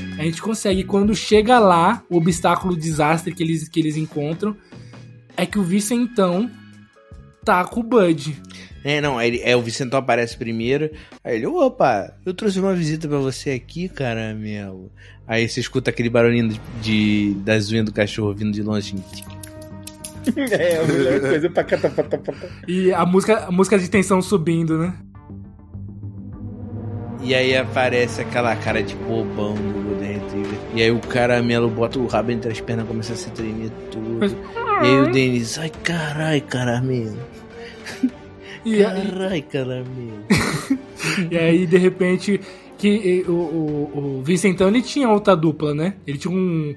S2: A gente consegue. Quando chega lá, o obstáculo, o desastre que eles, que eles encontram é que o Vicentão tá com o Bud.
S1: É, não, ele- é, o Vicentão aparece primeiro. Aí ele, opa, eu trouxe uma visita pra você aqui, caramelo. Aí você escuta aquele barulhinho de, de- das unhas do cachorro vindo de longe.
S3: É, a melhor coisa pra catapatapata.
S2: E a música, a música de tensão subindo, né?
S1: E aí aparece aquela cara de bobão do Golden Retriever. E aí o caramelo bota o rabo entre as pernas e começa a se tremer tudo. E aí o Denis, ai carai, caramelo.
S2: E,
S1: Carai, caramelo.
S2: e aí, de repente, que o, o, o Vicentão ele tinha outra dupla, né? Ele tinha um,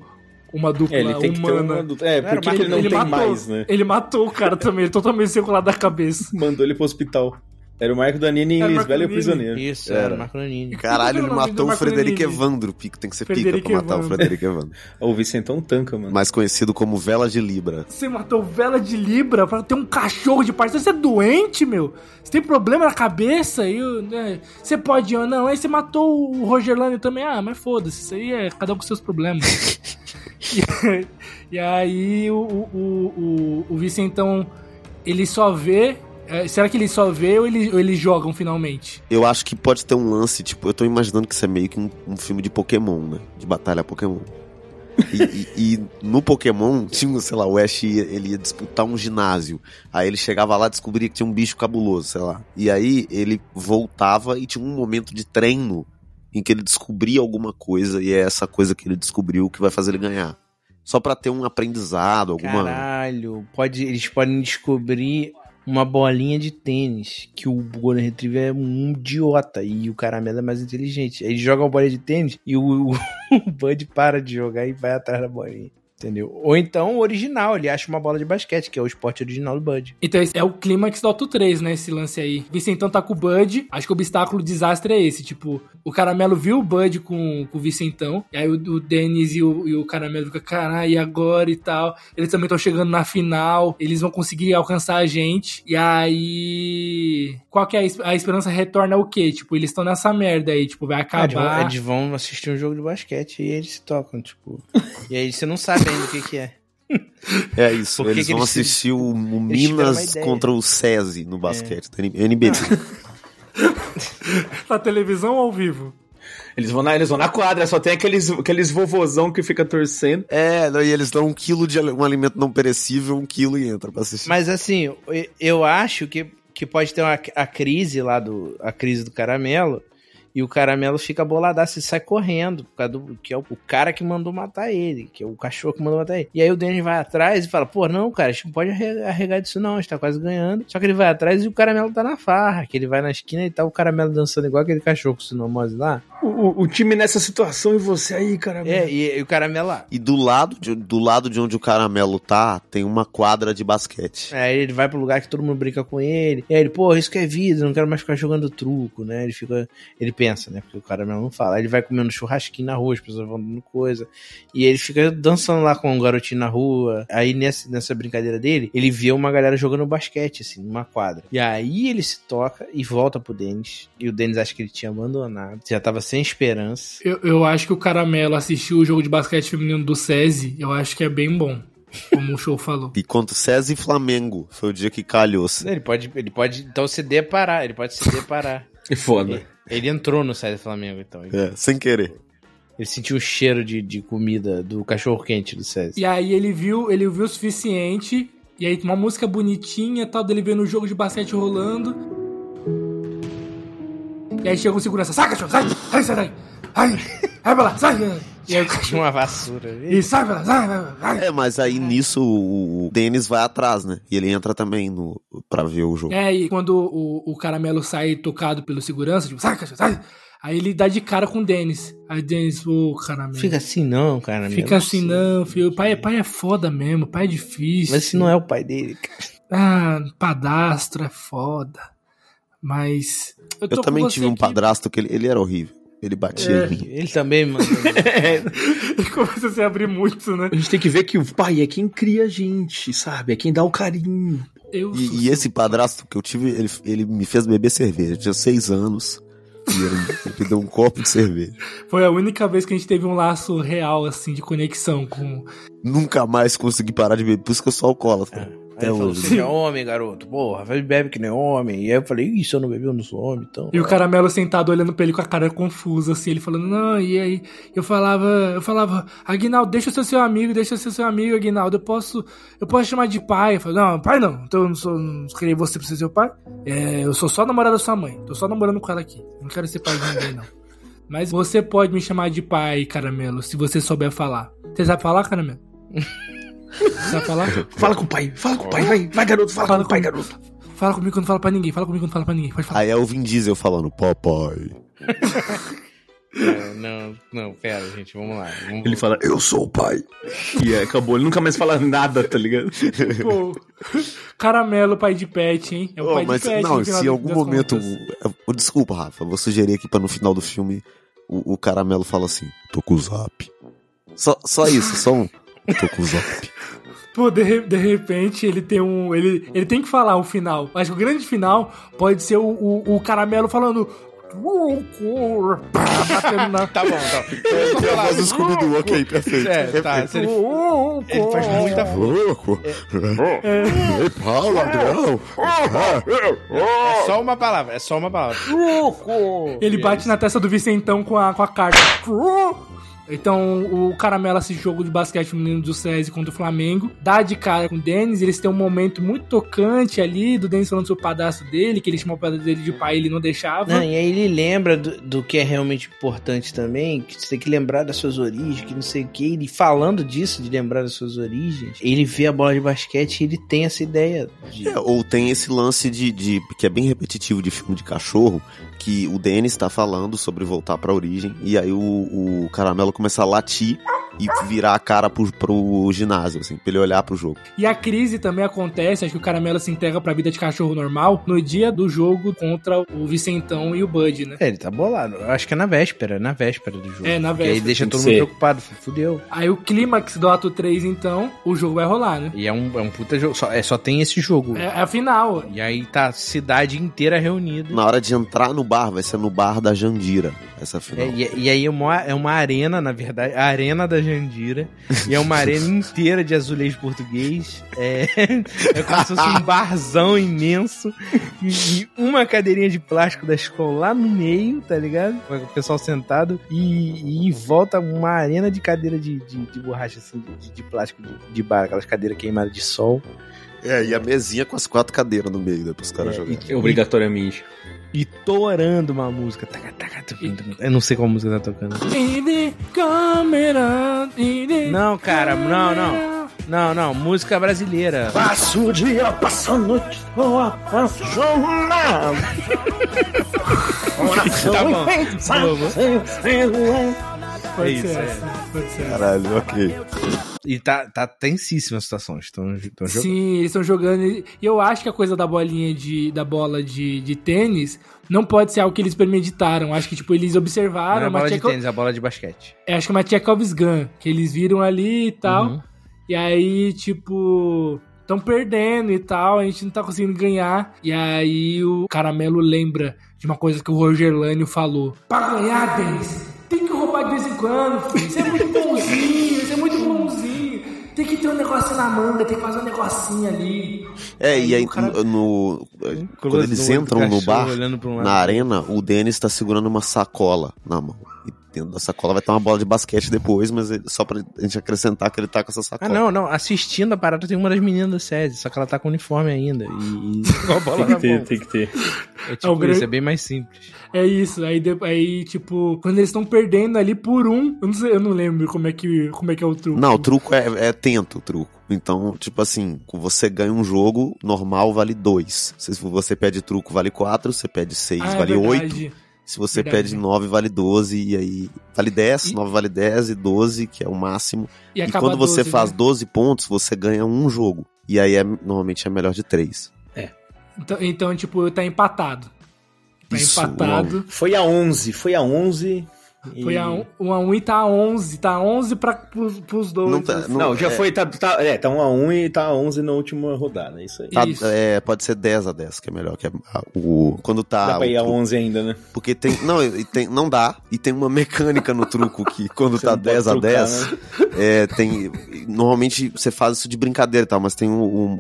S2: uma dupla
S3: É, ele tem que ter
S2: humana.
S3: uma adulta. É, porque
S1: uma-
S3: ele não
S2: ele
S3: tem
S2: matou,
S3: mais, né?
S2: Ele matou o cara também, ele totalmente circulado da cabeça.
S3: Mandou ele pro hospital. Era o Marco Danini em
S2: Era o
S3: Lisbela e o
S2: Danini.
S3: Prisioneiro.
S1: Isso,
S4: Era.
S1: era o Marco Nanini.
S4: Caralho, ele
S2: o
S4: matou o Frederico? Evandro. Pico, tem que ser pica
S2: Frederico
S4: pra matar o
S2: Evandro.
S4: Frederico Evandro.
S3: O Vicentão tanca, mano.
S4: Mais conhecido como Vela de Libra.
S2: Você matou vela de Libra pra ter um cachorro de parceiro. Você é doente, meu? Você tem problema na cabeça? E, o- né, Você pode ir ou não? Aí você matou o Rogerlânio também. Ah, mas foda-se. Isso aí é cada um com seus problemas. e, e aí o, o, o, o, o Vicentão, ele só vê... é, será que ele só vê ou, ele, ou eles jogam finalmente?
S4: Eu acho que pode ter um lance, tipo, eu tô imaginando que isso é meio que um, um filme de Pokémon, né? De batalha Pokémon. E, e- e no Pokémon, tinha, sei lá, o Ash ia, ele ia disputar um ginásio. Aí ele chegava lá e descobria que tinha um bicho cabuloso, sei lá. E aí ele voltava e tinha um momento de treino em que ele descobria alguma coisa e é essa coisa que ele descobriu que vai fazer ele ganhar. Só pra ter um aprendizado, alguma.
S1: Caralho, pode, eles podem descobrir uma bolinha de tênis que o Golden Retriever é um idiota e o caramelo é mais inteligente. Ele joga a bolinha de tênis e o, o Bud para de jogar e vai atrás da bolinha. Entendeu? Ou então o original, ele acha uma bola de basquete, que é o esporte original do Bud.
S2: Então esse é o clímax do Auto 3, né? Esse lance aí. Vicentão tá com o Bud. Acho que o obstáculo o desastre é esse. Tipo, o Caramelo viu o Bud com, com o Vicentão. E aí o, o Denis e o, e o Caramelo ficam, caralho, e agora e tal. Eles também estão chegando na final. Eles vão conseguir alcançar a gente. E aí. Qual que é a, a esperança? Retorna o quê? Tipo, eles estão nessa merda aí. Tipo, vai
S1: Ah, Eles vão,
S2: acabar.
S1: eles vão assistir um jogo de basquete e eles se tocam, tipo. e aí você não sabe o que, que é.
S4: É isso,
S1: Por
S4: eles
S1: que
S4: vão
S1: eles se-
S4: assistir o, o Minas contra o SESI no basquete, do NBB.
S2: Na televisão ou ao vivo?
S3: Eles vão na, eles vão na quadra, só tem aqueles, aqueles vovozão que fica torcendo.
S4: É, daí eles dão um quilo de um alimento não perecível, um quilo e entra pra assistir.
S1: Mas assim, eu- eu acho que, que pode ter uma, a crise lá do. A crise do caramelo. E o caramelo fica boladaço e sai correndo. Por causa do, que é o, o cara que mandou matar ele. Que é o cachorro que mandou matar ele. E aí o Denis vai atrás e fala: Pô, não, cara, a gente não pode arre- arregar disso, não. A gente tá quase ganhando. Só que ele vai atrás e o caramelo tá na farra. Que ele vai na esquina e tá o caramelo dançando igual aquele cachorro com o sinomose lá.
S3: O, o- o time nessa situação e você aí, cara.
S1: É, e, e o caramelo lá.
S4: E do lado, de, do lado de onde o caramelo tá, tem uma quadra de basquete.
S1: Aí ele vai pro lugar que todo mundo brinca com ele. E aí ele, pô, isso que é vida, não quero mais ficar jogando truco, né? Ele fica. Ele pensa, né? Porque o cara mesmo não fala. Aí ele vai comendo churrasquinho na rua, as pessoas vão dando coisa. E ele fica dançando lá com um garotinho na rua. Aí nessa, nessa brincadeira dele, ele vê uma galera jogando basquete, assim, numa quadra. E aí ele se toca e volta pro Denis. E o Denis acha que ele tinha abandonado. Já tava sem esperança.
S2: Eu, eu acho que o Caramelo assistiu o jogo de basquete feminino do SESI. Eu acho que é bem bom. Como o show falou.
S4: E contra o SESI e Flamengo, foi o dia que calhou-se.
S1: Ele pode, ele pode então se deparar. Ele pode se deparar.
S3: É foda.
S1: Ele entrou no site do Flamengo, então. Ele,
S4: É, sem querer.
S1: ele sentiu o cheiro de, de comida do cachorro quente do César.
S2: E aí ele viu, ele viu o suficiente. E aí uma música bonitinha, tal, dele vendo o jogo de basquete rolando. E aí chega o segurança, sai cachorro, sai, sai, sai. Sai, sai pra lá, sai. E o
S1: Tinha
S2: cachorro,
S1: uma vassoura.
S2: e sai pra lá, sai, sai.
S4: É, mas aí nisso o, o Denis vai atrás, né? E ele entra também no, pra ver o jogo.
S2: É, e quando o, o caramelo sai tocado pelo segurança, tipo, sai cachorro, sai. Aí ele dá de cara com o Denis. Aí o Denis, ô caramelo.
S1: Fica assim não, cara. meu,
S2: Fica assim não, filho. Pai, pai é foda mesmo, pai é difícil.
S1: Mas esse não é o pai dele, cara.
S2: Ah, padastro é foda. Mas.
S4: Eu
S2: tô com
S4: também
S2: você
S4: tive um
S2: aqui.
S4: padrasto que ele, ele era horrível. Ele batia
S2: É.
S4: em mim.
S1: Ele também, mano.
S2: Ele começa a se abrir muito, né?
S3: A gente tem que ver que o pai é quem cria a gente, sabe? É quem dá o carinho.
S4: E, e esse padrasto que eu tive, ele, ele me fez beber cerveja. Eu tinha seis anos. E ele, me deu um copo de cerveja.
S2: Foi a única vez que a gente teve um laço real, assim, de conexão com.
S4: Nunca mais consegui parar de beber. Por isso que eu sou alcoólatra.
S1: Aí
S4: Até
S1: ele
S4: hoje.
S1: você é homem, garoto. Porra, bebe que nem homem. E aí eu falei, ih, se eu não beber, eu não sou homem, então.
S2: E o caramelo sentado olhando pra ele com a cara confusa, assim, ele falando, não, e aí? Eu falava, eu falava, Aguinaldo, deixa eu ser seu amigo, deixa eu ser seu amigo, Aguinaldo, eu posso, eu posso chamar de pai. Eu falei, não, pai não, então eu não sou, não queria você pra ser seu pai. É, eu sou só namorada da sua mãe, tô só namorando com ela aqui. Não quero ser pai de ninguém, não. Mas você pode me chamar de pai, caramelo, se você souber falar. Você sabe falar, caramelo? Sabe falar?
S3: Fala com o pai, fala com o pai, vai, vai garoto, fala,
S2: Fala
S3: com o pai,
S2: com-
S3: garoto.
S2: Fala comigo quando fala pra ninguém, fala comigo quando fala pra ninguém, pode falar.
S4: Aí é o Vin Diesel falando, papai.
S1: É, não, não, pera, gente, vamos lá. Vamos-
S3: Ele fala, eu sou o pai. E aí acabou, ele nunca mais fala nada, tá ligado?
S2: Pô, caramelo, pai de pet, hein? É o
S4: Oh,
S2: pai
S4: mas
S2: de pet.
S4: não, se em algum momento.
S2: contas.
S4: eu- Desculpa, Rafa, vou sugerir aqui pra no final do filme o, o caramelo fala assim: tô com o zap. Só, só isso, só um. Tô com o zap.
S2: Pô, de, de repente ele tem um. Ele, ele tem que falar o final. Acho que o grande final pode ser o, o, o caramelo falando. Batendo na.
S1: Tá bom, tá. Eu vou falar-
S4: Mas o Scooby-Doo, ok, perfeito.
S1: É, tá. se ele, ele faz muita
S4: Louco! Ei, pau, ladrão!
S1: É só uma palavra, é só uma palavra.
S2: Ele bate na testa do Vicentão com a, com a carta. Então, o Caramelo assiste jogo de basquete menino do SESI contra o Flamengo. Dá de cara com o Denis. Eles têm um momento muito tocante ali do Denis falando sobre o padastro dele, que ele chamou o padastro dele de pai e ele não deixava.
S1: Não, e aí ele lembra do, do que é realmente importante também, que você tem que lembrar das suas origens, que não sei o que. Ele falando disso, de lembrar das suas origens, ele vê a bola de basquete e ele tem essa ideia de.
S4: É, ou tem esse lance de, de- que é bem repetitivo de filme de cachorro, que o Dennis tá falando sobre voltar pra origem, e aí o, o caramelo começa a latir e virar a cara pro, pro ginásio, assim, pra ele olhar pro jogo.
S2: E a crise também acontece, acho que o Caramelo se integra pra vida de cachorro normal no dia do jogo contra o Vicentão e o Bud, né?
S1: É, ele tá bolado. Acho que é na véspera, na véspera do jogo.
S2: É, na
S1: E aí
S2: véspera.
S1: deixa todo mundo
S3: ser.
S1: preocupado. Fudeu.
S2: Aí o clímax do ato 3, então, o jogo vai rolar, né?
S1: E é um, é um puta jogo. Só, é, só tem esse jogo.
S2: É, é a final.
S1: E aí tá a cidade inteira reunida.
S4: Na hora de entrar no bar, vai ser no bar da Jandira, essa final.
S1: É, e, e aí é uma, é uma arena, na verdade, a arena da Jandira. E é uma arena inteira de azulejo português. É, é como se fosse um barzão imenso. E, e uma cadeirinha de plástico da escola lá no meio, tá ligado? Com o pessoal sentado. E, e em volta uma arena de cadeira de, de, de borracha, assim, de, de plástico de, de bar, aquelas cadeiras queimadas de sol.
S4: É, e a mesinha com as quatro cadeiras no meio, né, pros caras
S1: É,
S4: jogarem.
S3: Obrigatoriamente.
S1: E torando uma música. Taca, taca. Eu não sei qual música tá tocando. Não, cara, não, não. Não, não, música brasileira.
S3: Passo o dia, passo a noite, tô apaixonado.
S1: Tá bom. Falou, vou-
S2: Pode
S1: É
S2: ser
S1: isso,
S2: essa, pode ser essa.
S4: Caralho, ok.
S1: E tá, tá tensíssima a situação. Estão, estão jogando.
S2: Sim, eles estão jogando. E eu acho que a coisa da bolinha de. da bola de, de tênis não pode ser algo que eles premeditaram. Acho que, tipo, eles
S1: Não
S2: observaram
S1: é a bola de
S2: Tchekov-
S1: tênis, é a bola de basquete.
S2: é, acho que é uma Chekhov's Gun, que eles viram ali e tal.
S1: Uhum.
S2: E aí, tipo, estão perdendo e tal, a gente não tá conseguindo ganhar. E aí o Caramelo lembra de uma coisa que o Roger Lânio falou. Pra ganhar, Denis, roubar de vez em quando, filho. Você é muito bonzinho, você é muito bonzinho. Tem que ter um negocinho na manga, tem que fazer um negocinho ali.
S4: É, e aí
S2: cara-
S4: no, no- quando eles entram no bar,
S1: um
S4: na arena, o Dennis tá segurando uma sacola na mão. E dentro da sacola vai ter uma bola de basquete depois, mas só pra gente acrescentar que ele tá com essa
S1: Ah,
S4: sacola.
S1: não, não. Assistindo a parada tem uma das meninas do SESI, só que ela tá com uniforme ainda. E, e a bola
S3: Tem que ter,
S1: mão.
S3: tem que ter.
S1: É tipo
S2: É o
S1: isso,
S2: grande-
S1: é bem mais simples.
S2: É isso, aí, de- aí tipo, quando eles estão perdendo ali por um, eu não sei, eu não lembro como é que, como é, que é o truque.
S4: Não, o truco é, é tento, o truco. Então, tipo assim, você ganha um jogo, normal vale dois. Se você pede truco, vale quatro. Se pede seis,
S2: Ah, é
S4: vale oito. Se você
S2: Verdade.
S4: pede nove, vale doze. E aí, vale dez,
S2: E-
S4: nove vale dez e doze, que é o máximo.
S2: E,
S4: E, quando você
S2: 12,
S4: faz
S2: né?
S4: 12 pontos, você ganha um jogo. E aí, é, normalmente, é melhor de três.
S2: Então, então, tipo, tá empatado. Tá
S4: Isso,
S2: empatado.
S3: Foi a 11, foi a 11.
S2: Foi a 1 um, a um e tá a 11. Tá a 11 pra, pros, pros dois.
S4: Não tá-
S2: assim.
S3: Não, já
S4: é.
S3: foi, tá, tá, é, tá 1 a 1 e tá 11 na última rodada, é isso aí.
S4: Tá-
S2: Isso.
S4: é, pode ser 10 a 10, que é melhor. Que é, a- o, quando tá.
S3: Dá pra ir
S4: o
S3: a
S4: truco-
S3: 11 ainda, né?
S4: Porque tem. Não, e tem, não dá. E tem uma mecânica no truco que quando
S3: Você
S4: tá
S3: não pode
S4: 10 a
S3: trucar,
S4: 10,
S3: né?
S4: é, tem. Normalmente você faz isso de brincadeira e tal, mas tem o, o-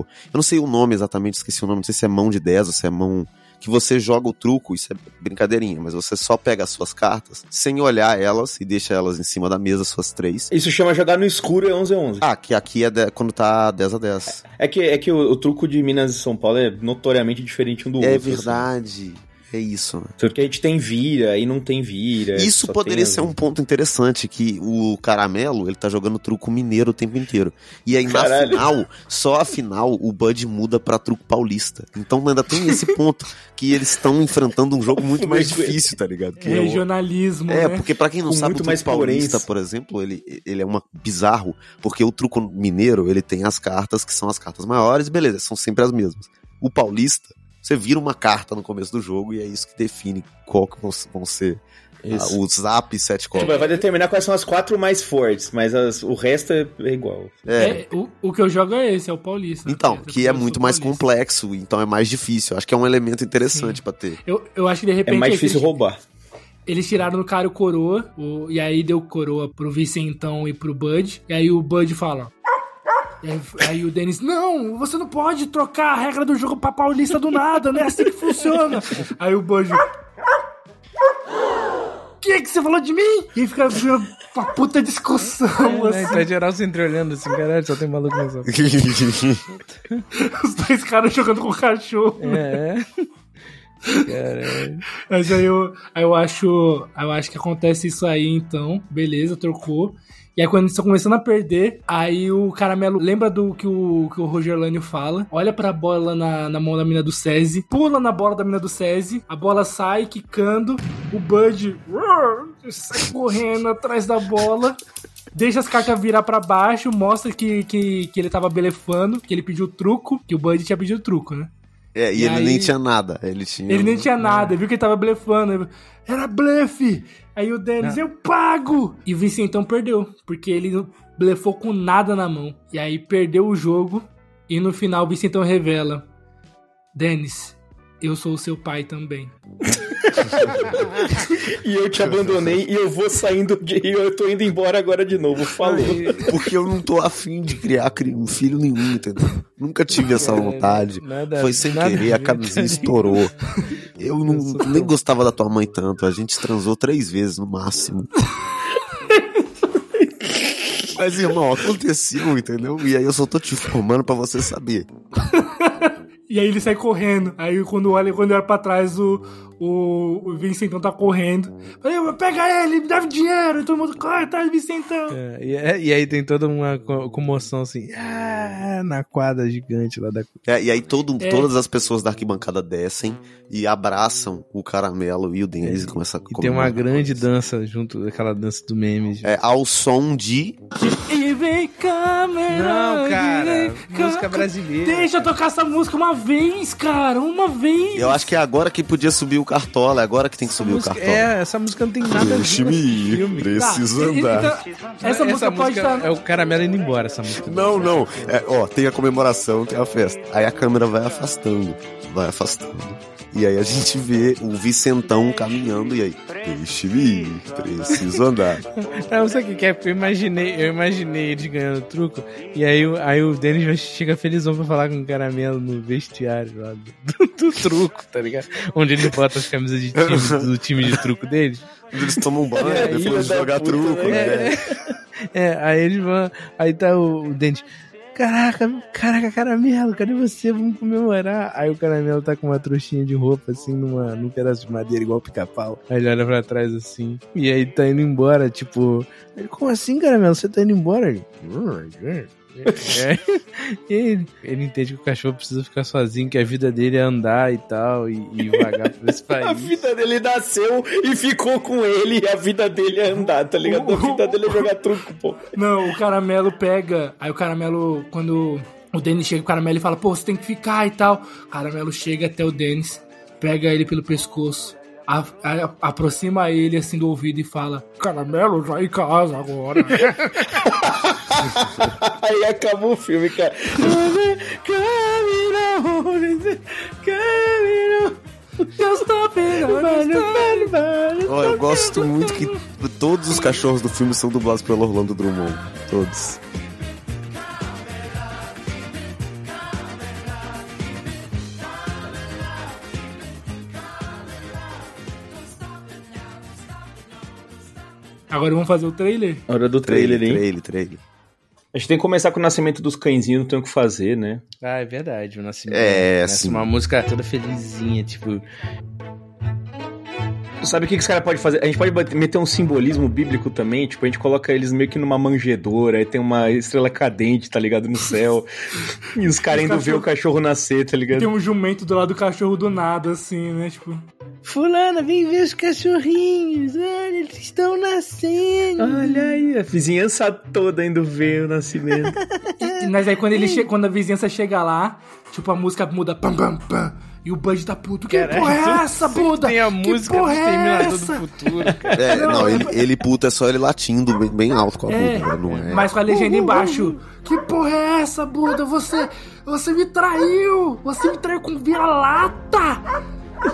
S4: o- Eu não sei o nome exatamente, esqueci o nome, não sei se é mão de 10 ou se é mão. Que você joga o truco, isso é brincadeirinha, mas você só pega as suas cartas sem olhar elas e deixa elas em cima da mesa, suas três.
S3: Isso chama jogar no escuro é 11 a 11.
S4: Ah, que aqui é de- quando tá 10 a 10.
S3: É que, é que o, o truco de Minas e São Paulo é notoriamente diferente um do
S4: É
S3: outro.
S4: verdade. É isso. né?
S3: Porque a gente tem vira e não tem vira.
S4: Isso poderia ser um ponto interessante, que o Caramelo, ele tá jogando truco mineiro o tempo inteiro. E aí, na
S3: Caralho.
S4: final, só a final, o Bud muda pra truco paulista. Então ainda tem esse ponto, que eles estão enfrentando um jogo muito mais difícil, tá ligado? Que é o-
S2: Regionalismo,
S4: É,
S2: né?
S4: porque pra quem não
S3: Com
S4: sabe,
S3: muito
S4: o
S3: mais
S4: truco paulista,
S3: poréns.
S4: por exemplo, ele, ele é uma bizarro, porque o truco mineiro, ele tem as cartas que são as cartas maiores, beleza, são sempre as mesmas. O paulista, você vira uma carta no começo do jogo e é isso que define qual que vão, ser
S3: Isso.
S4: ah, os zap e sete
S3: Tipo,
S4: copos.
S3: vai determinar quais são as quatro mais fortes, mas as- o resto é, é igual.
S4: É,
S2: É, o, o que eu jogo é esse, é o Paulista.
S4: Então,
S2: Essa
S4: que é muito mais
S2: paulista.
S4: complexo, então é mais difícil. Acho que é um elemento interessante pra ter.
S2: Eu, eu acho que de
S3: É
S2: repente.
S3: mais
S2: esse-
S3: difícil roubar.
S2: Eles tiraram no cara o coroa, o- e aí deu coroa pro Vicentão e pro Bud. E aí o Bud fala. Aí, aí o Denis, não, você não pode trocar a regra do jogo pra paulista do nada, não é assim que funciona. Aí o Bud. O que, que você falou de mim? E fica uma puta discussão,
S1: É,
S2: assim.
S1: tá geral se entreolhando assim, caralho, só tem maluco nessa.
S2: Os dois caras jogando com o cachorro.
S1: É, é. Caralho.
S2: Mas aí eu, aí eu acho. aí Eu acho que acontece isso aí, então. Beleza, trocou. E aí, quando eles estão começando a perder, aí o caramelo lembra do que o, que o Roger Lânio fala, olha pra bola na, na mão da mina do SESI, pula na bola da mina do SESI, a bola sai quicando, o Bud sai correndo atrás da bola. Deixa as cartas virar pra baixo, mostra que, que, que ele tava belefando, que ele pediu truco, que o Bud tinha pedido truco, né?
S4: É, e,
S2: E
S4: ele
S2: aí-
S4: nem tinha nada. Ele tinha.
S2: Ele nem tinha nada, viu que ele tava blefando. Era blefe! Aí o Dennis, eu pago! E o Vicentão perdeu, porque ele blefou com nada na mão. E aí perdeu o jogo, e no final o Vicentão revela: Dennis, eu sou o seu pai também.
S3: E eu te abandonei e eu vou saindo de. e Eu tô indo embora agora de novo. Falou.
S4: Porque eu não tô afim de criar cri- um filho nenhum, entendeu? Nunca tive essa vontade.
S1: nada-
S4: Foi sem
S1: nada
S4: querer, a camisinha estourou. Eu não, nem gostava da tua mãe tanto. A gente transou três vezes no máximo. Mas, irmão, aconteceu, entendeu? E aí eu só tô te informando pra você saber.
S2: E aí ele sai correndo. Aí quando olha, quando olha pra trás, o, o, o Vicentão tá correndo. Falei, pega ele, me dá dinheiro. E todo mundo corre atrás do Vicentão.
S1: É, e, é- e aí tem toda uma co- comoção assim, ah, na quadra gigante lá da.
S4: É, e aí todo,
S2: É.
S4: todas as pessoas da arquibancada descem e abraçam o caramelo e o Denis e começam a
S1: E tem uma grande dança junto, aquela dança do meme.
S4: É, ao som de.
S2: E vem câmera.
S1: Não, cara, música brasileira.
S2: Deixa eu tocar essa música uma vez, cara. Uma vez.
S4: Eu acho que é agora que podia subir o cartola, é agora que tem que subir
S1: Música-
S4: o cartola.
S1: é, essa música não tem nada a ver filme.
S4: ir, preciso
S2: Tá,
S4: andar.
S2: então, essa, música pode estar.
S1: é o caramelo indo embora, essa música.
S4: Não, não. É, ó, tem a comemoração, tem a festa. Aí a câmera vai afastando, vai afastando. E aí a gente vê o Vicentão caminhando e aí, deixe-me ir, preciso andar.
S1: Não, sabe o que é? Eu imaginei, eu imaginei eles ganhando truco, e aí, o- aí o Denis chega felizão pra falar com o caramelo no vestiário lá do, do- do truco, tá ligado? Onde ele bota as camisas de time, do time de truco deles.
S4: Eles tomam banho,
S1: É,
S4: depois
S3: filha
S4: de jogar
S3: puta,
S4: truco,
S3: né?
S4: né?
S1: É, aí eles vão. Aí tá o, o Denis. Caraca, caraca, caramelo, cadê você? Vamos comemorar. Aí o caramelo tá com uma trouxinha de roupa, assim, numa, num pedaço de madeira, igual pica-pau. Aí ele olha pra trás assim. E aí tá indo embora, tipo. Ele, como assim, caramelo? Você tá indo embora? Ele, é. E ele, ele entende que o cachorro precisa ficar sozinho, que a vida dele é andar e tal, e, e vagar por esse
S3: A
S1: país.
S3: vida dele nasceu e ficou com ele e a vida dele é andar, tá ligado? A vida dele é jogar truco, pô.
S2: Não, o caramelo pega. Aí o caramelo, quando o Denis chega, o caramelo e fala, pô, você tem que ficar e tal. O caramelo chega até o Denis, pega ele pelo pescoço a- a- aproxima ele assim do ouvido e fala: Caramelo já em casa agora.
S3: Aí acabou o filme, cara.
S2: Eu estou vendo,
S4: Ó, eu gosto muito que todos os cachorros do filme são dublados pelo Orlando Drummond. Todos.
S2: Agora vamos fazer o trailer?
S3: Hora do trailer, hein?
S4: Trailer, trailer.
S3: A gente tem que começar com o nascimento dos cãezinhos, não tem o que fazer, né?
S1: Ah, é verdade, o Nascimento.
S4: É,
S1: Nasce
S4: sim.
S1: Uma música toda felizinha, tipo.
S3: Sabe o que, que os caras podem fazer? A gente pode meter um simbolismo bíblico também, tipo, a gente coloca eles meio que numa manjedoura, aí tem uma estrela cadente, tá ligado, no céu. e os caras indo ver o cachorro nascer, tá ligado?
S2: Tem um jumento do lado do cachorro do nada, assim, né? Tipo.
S1: Fulana, vem ver os cachorrinhos. Olha, eles estão nascendo.
S3: Olha aí, a vizinhança toda indo ver o nascimento.
S2: E- Mas aí quando ele che... quando a vizinhança chega lá, tipo, a música muda pam pam pam. E o Bud tá puto. Que porra é essa, Buda?
S1: Tem a
S2: que
S1: música do
S2: porra é
S1: do
S2: essa?
S1: Futuro, cara.
S4: É,
S2: Não,
S4: não, ele, ele puta é só ele latindo bem, bem alto com a
S2: É,
S4: boca, não é?
S2: mas com a legenda embaixo. Que porra é essa, Buda? Você, você me traiu! Você me traiu com vira-lata!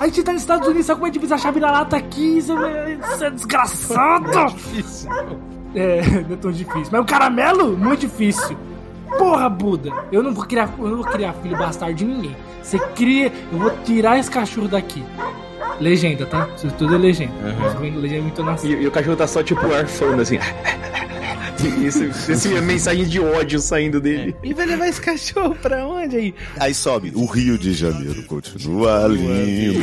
S2: A gente tá nos Estados Unidos, sabe como é difícil achar vira-lata aqui? Isso é, isso é desgraçado!
S1: Difícil.
S2: É, não é tão difícil. Mas o caramelo, muito difícil. Porra, Buda, eu não vou criar, eu não vou criar filho bastardo de ninguém. Você cria, eu vou tirar esse cachorro daqui. Legenda, tá? Isso tudo é legenda. Vem legenda e entonação.
S3: E, e o cachorro tá só, tipo, arfando, assim. Isso, esse mensagem de ódio saindo dele.
S1: E vai levar esse cachorro pra onde aí?
S4: Aí sobe, o Rio de Janeiro continua lindo.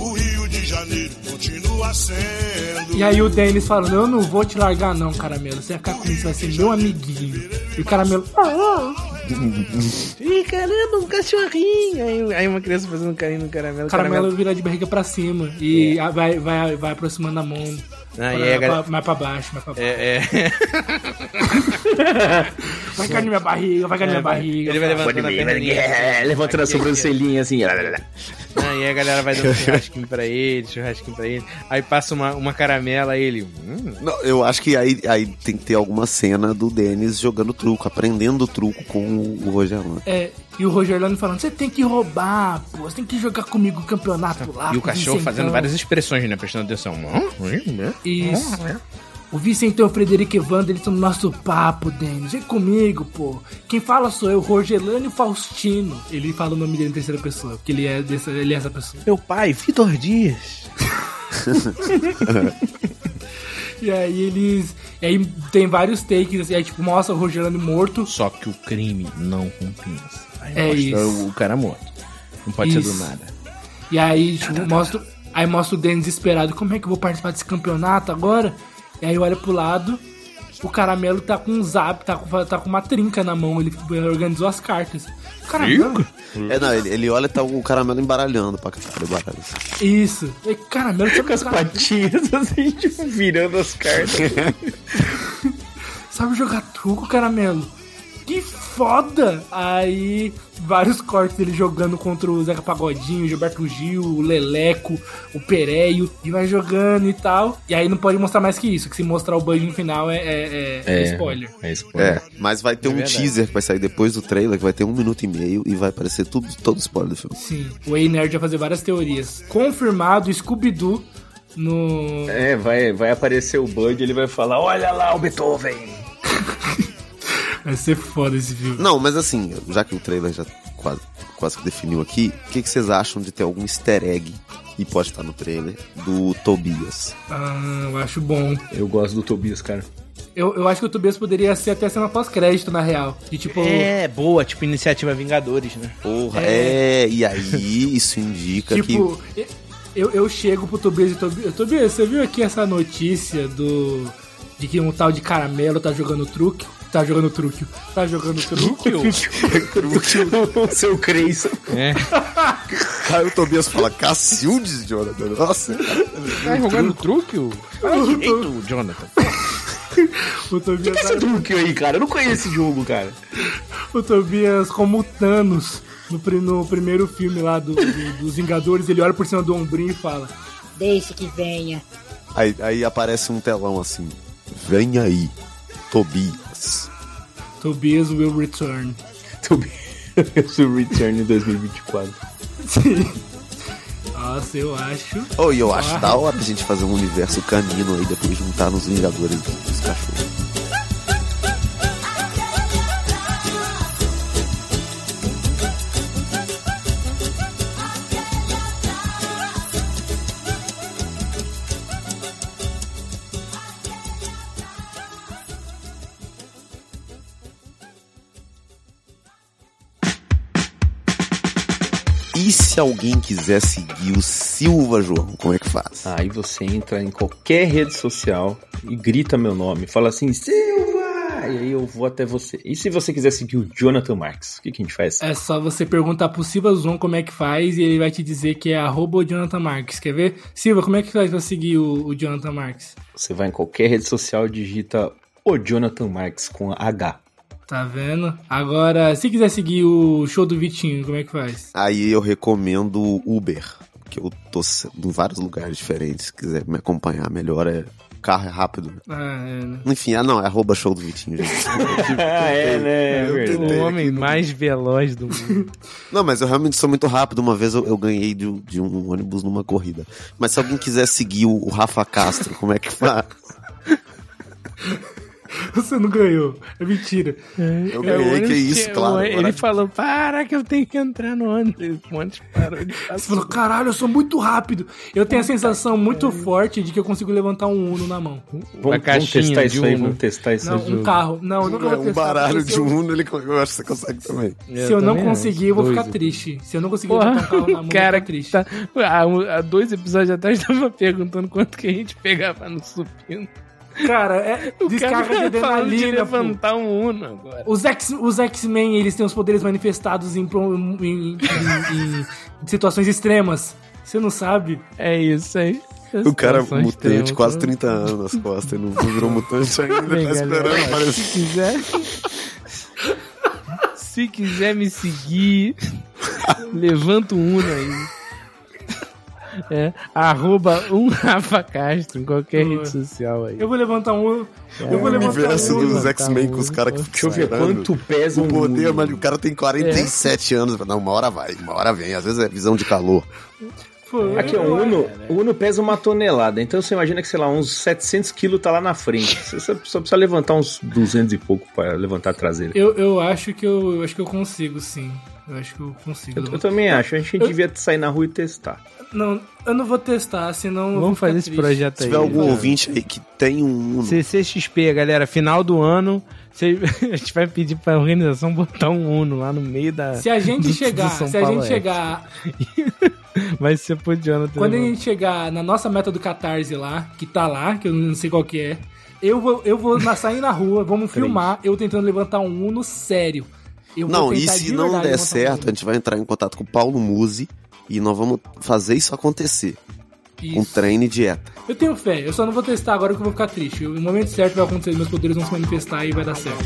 S6: O Rio de Janeiro continua sendo.
S2: E aí o Denis falando, eu não vou te largar não, caramelo. Você vai ficar comigo, você vai ser meu amiguinho. E o caramelo. "Ah, ah."
S1: Ih, caramba, um cachorrinho. Aí, aí uma criança fazendo carinho no caramelo.
S2: O caramelo vira de barriga pra cima. E a- vai, vai, vai aproximando a mão.
S1: E
S2: pra-
S1: galera-
S2: pra- mais pra baixo, mais pra baixo.
S1: É, é.
S2: Vai cair na minha barriga, vai cair na minha barriga.
S1: Ele vai levantando a perninha.
S3: É, levantando a sobrancelhinha, assim.
S1: E aí a galera vai dando churrasquinho pra ele, churrasquinho pra ele. Aí passa uma, uma caramela, aí ele. Hum,
S4: Não, eu acho que aí, aí tem que ter alguma cena do Denis jogando truco, aprendendo o truco com o Rogerland.
S2: É, e o Roger falando, você tem que roubar, pô, você tem que jogar comigo o campeonato lá.
S1: e o cachorro
S2: Vicentão."
S1: fazendo várias expressões, né? Prestando atenção. Hum.
S2: Isso. O Vicentão e o Frederico Evandro, eles estão no nosso papo, Denis. Vem comigo, pô. Quem fala sou eu, Rogelano e Faustino. Ele fala o nome dele em terceira pessoa, porque ele é, dessa, ele é essa pessoa.
S1: Meu pai, Vitor Dias.
S2: E aí eles. E aí tem vários takes, assim, aí tipo, mostra o Rogelano morto.
S1: Só que o crime não compensa. Aí
S2: É
S1: mostra
S2: isso.
S1: o cara morto. Não pode ser
S2: Isso.
S1: do nada.
S2: E aí, tipo, mostra. Aí mostra o Denis desesperado. Como é que eu vou participar desse campeonato agora? E aí olha pro lado. O caramelo tá com um zap, tá com, tá com uma trinca na mão. Ele organizou as cartas. O caramelo.
S4: É, não, ele, ele olha e tá o caramelo embaralhando pra caralho, baralho.
S2: Isso. E caramelo sabe,
S3: Com as
S2: jogar,
S3: patinhas, assim, tipo, virando as cartas.
S2: sabe jogar truco, caramelo? Que foda! Aí, vários cortes dele jogando contra o Zeca Pagodinho, o Gilberto Gil, o Leleco, o Pereio, e vai jogando e tal. E aí não pode mostrar mais que isso, que se mostrar o Bud no final é, é- é spoiler.
S3: É spoiler.
S4: É, mas vai ter um
S1: verdade.
S4: teaser que vai sair depois do trailer, que vai ter um minuto e meio e vai aparecer tudo, todo spoiler do filme.
S2: Sim, o Ei Nerd vai fazer várias teorias. Confirmado, Scooby-Doo no...
S3: É, vai, vai aparecer o Bud e ele vai falar: Olha lá o Beethoven.
S2: Vai ser foda esse filme.
S4: Não, mas assim, já que o trailer já quase, quase que definiu aqui, o que, que vocês acham de ter algum easter egg, e pode estar no trailer, do Tobias?
S2: Ah, eu acho bom.
S3: Eu gosto do Tobias, cara.
S2: Eu, eu acho que o Tobias poderia ser até cena pós-crédito, na real. E tipo...
S1: É, boa, tipo iniciativa Vingadores, né?
S4: Porra, é, e aí isso indica que...
S2: Tipo, eu, eu chego pro Tobias e Tobias, Tobias, você viu aqui essa notícia do. De que um tal de caramelo tá jogando truque? Tá jogando truque. Tá jogando truque.
S3: o seu Creyson.
S1: É.
S4: Aí o Tobias fala, Cacildes, Jonathan. Nossa,
S1: Tá jogando truque? o- Fala direito, Jonathan.
S2: o, Tobias,
S3: que é esse truque aí, cara? Eu não conheço esse jogo, cara.
S2: o Tobias como o Thanos No, no primeiro filme lá do, do- dos Vingadores, ele olha por cima do ombrinho e fala:
S7: Deixe que venha.
S4: Aí, aí aparece um telão assim. Vem aí, Tobias.
S2: Tobias will return.
S3: o Return em 2024.
S2: Nossa, eu acho.
S4: Oh, e eu acho
S2: Ah.
S4: da hora a gente fazer um universo canino aí, depois juntar nos Vingadores dos cachorros. Se alguém quiser seguir o Silva João, como é que faz?
S3: Aí você entra em qualquer rede social e grita meu nome. Fala assim, Silva! E aí eu vou até você. E se você quiser seguir o Jonathan Marks? O que, que a gente faz?
S2: É só você perguntar pro Silva Zoom como é que faz e ele vai te dizer que é arroba o Jonathan Marques. Quer ver? Silva, como é que faz pra seguir o, o Jonathan Marques?
S3: Você vai em qualquer rede social e digita o Jonathan Marks com H.
S2: Tá vendo? Agora, se quiser seguir o show do Vitinho, como é que faz?
S4: Aí eu recomendo o Uber, que eu tô em vários lugares diferentes. Se quiser me acompanhar melhor, é carro é rápido.
S2: Ah, é, né?
S4: Enfim, ah não, é arroba show do Vitinho, gente.
S3: Ah, é, né?
S4: Eu tentei
S1: O
S4: aqui
S1: homem mais veloz do mundo.
S4: Não, mas eu realmente sou muito rápido. Uma vez eu, eu ganhei de, de um ônibus numa corrida. Mas se alguém quiser seguir o, o Rafa Castro, como é que faz?
S2: Você não ganhou. É mentira.
S4: Eu
S1: É, o
S4: ganhei, que
S1: ônibus
S4: isso,
S1: que-
S4: claro.
S1: Ele
S4: agora-
S1: falou, para que eu tenho que entrar no ônibus. O ônibus parou de
S2: Você
S1: passar.
S2: falou, caralho, eu sou muito rápido. Eu tenho a sensação muito forte de que eu consigo levantar um Uno na mão.
S3: Vamos, vamos testar isso aí, vamos testar isso
S2: Não,
S3: aí.
S2: um carro. Não, eu nunca vou
S4: um baralho de
S2: eu-
S4: Uno, ele, eu acho que você consegue também.
S2: Se eu não conseguir, eu vou ficar triste. Se eu não conseguir levantar um carro na mão,
S1: o cara
S2: eu vou triste.
S1: tá... Há, há dois episódios atrás tava perguntando quanto que a gente pegava no supino.
S2: Cara, é
S1: O
S2: descarga
S1: cara
S2: de
S1: de
S2: adrenalina, pô.
S1: levantar um Uno agora.
S2: Os X- os X-Men, eles têm os poderes manifestados em, em- em- em- em situações extremas. Você não sabe?
S1: É isso aí.
S4: O cara mutante, quase 30 anos nas costas, não virou mutante ainda,
S1: Bem,
S4: tá esperando
S1: galera,
S4: aparecer.
S1: se quiser... se quiser me seguir, levanta o Uno aí. É, arroba um Rafa Castro em qualquer rede social aí.
S2: Eu vou levantar um. Eu vou
S4: O
S2: levantar
S4: universo
S2: um.
S4: dos X-Men com os caras que
S3: Deixa eu ver quanto pesa
S4: o
S3: um
S4: poder,
S3: Uno.
S4: mas o cara tem 47 anos. Não, uma hora vai, uma hora vem. Às vezes é visão de calor.
S2: Pô,
S3: Aqui, ó,
S2: eu-
S3: o Uno, o Uno pesa uma tonelada, então você imagina que, sei lá, uns 700 quilos tá lá na frente. Você só, precisa levantar uns 200 e pouco para levantar a traseira.
S2: Eu, eu acho que eu, eu acho que eu consigo, sim. Eu acho que eu consigo.
S3: Eu, eu também acho, a gente devia sair na rua e testar.
S2: Não, eu não vou testar, senão. eu vou
S1: Vamos
S2: ficar
S1: fazer esse
S2: triste.
S1: projeto
S4: Se
S1: aí.
S4: tiver algum
S1: cara.
S4: ouvinte aí que tem um Uno,
S1: CCXP, galera, final do ano. cê- a gente vai pedir pra organização botar um Uno lá no meio da.
S2: Se a gente
S1: do-
S2: chegar,
S1: do
S2: se a gente chegar,
S1: Vai ser pro Jonathan.
S2: quando a gente chegar na nossa meta do Catarse lá, que tá lá, que eu não sei qual que é, eu vou, eu vou na, sair na rua, vamos filmar, eu tentando levantar um Uno sério. Eu vou
S4: Não, e se
S2: de
S4: não der
S2: um
S4: certo, a gente vai entrar em contato com o Paulo Musi e nós vamos fazer isso acontecer. Com
S2: Isso.
S4: treino e dieta.
S2: Eu tenho fé, eu só não vou testar agora que eu vou ficar triste. No momento certo vai acontecer, meus poderes vão se manifestar e vai dar certo.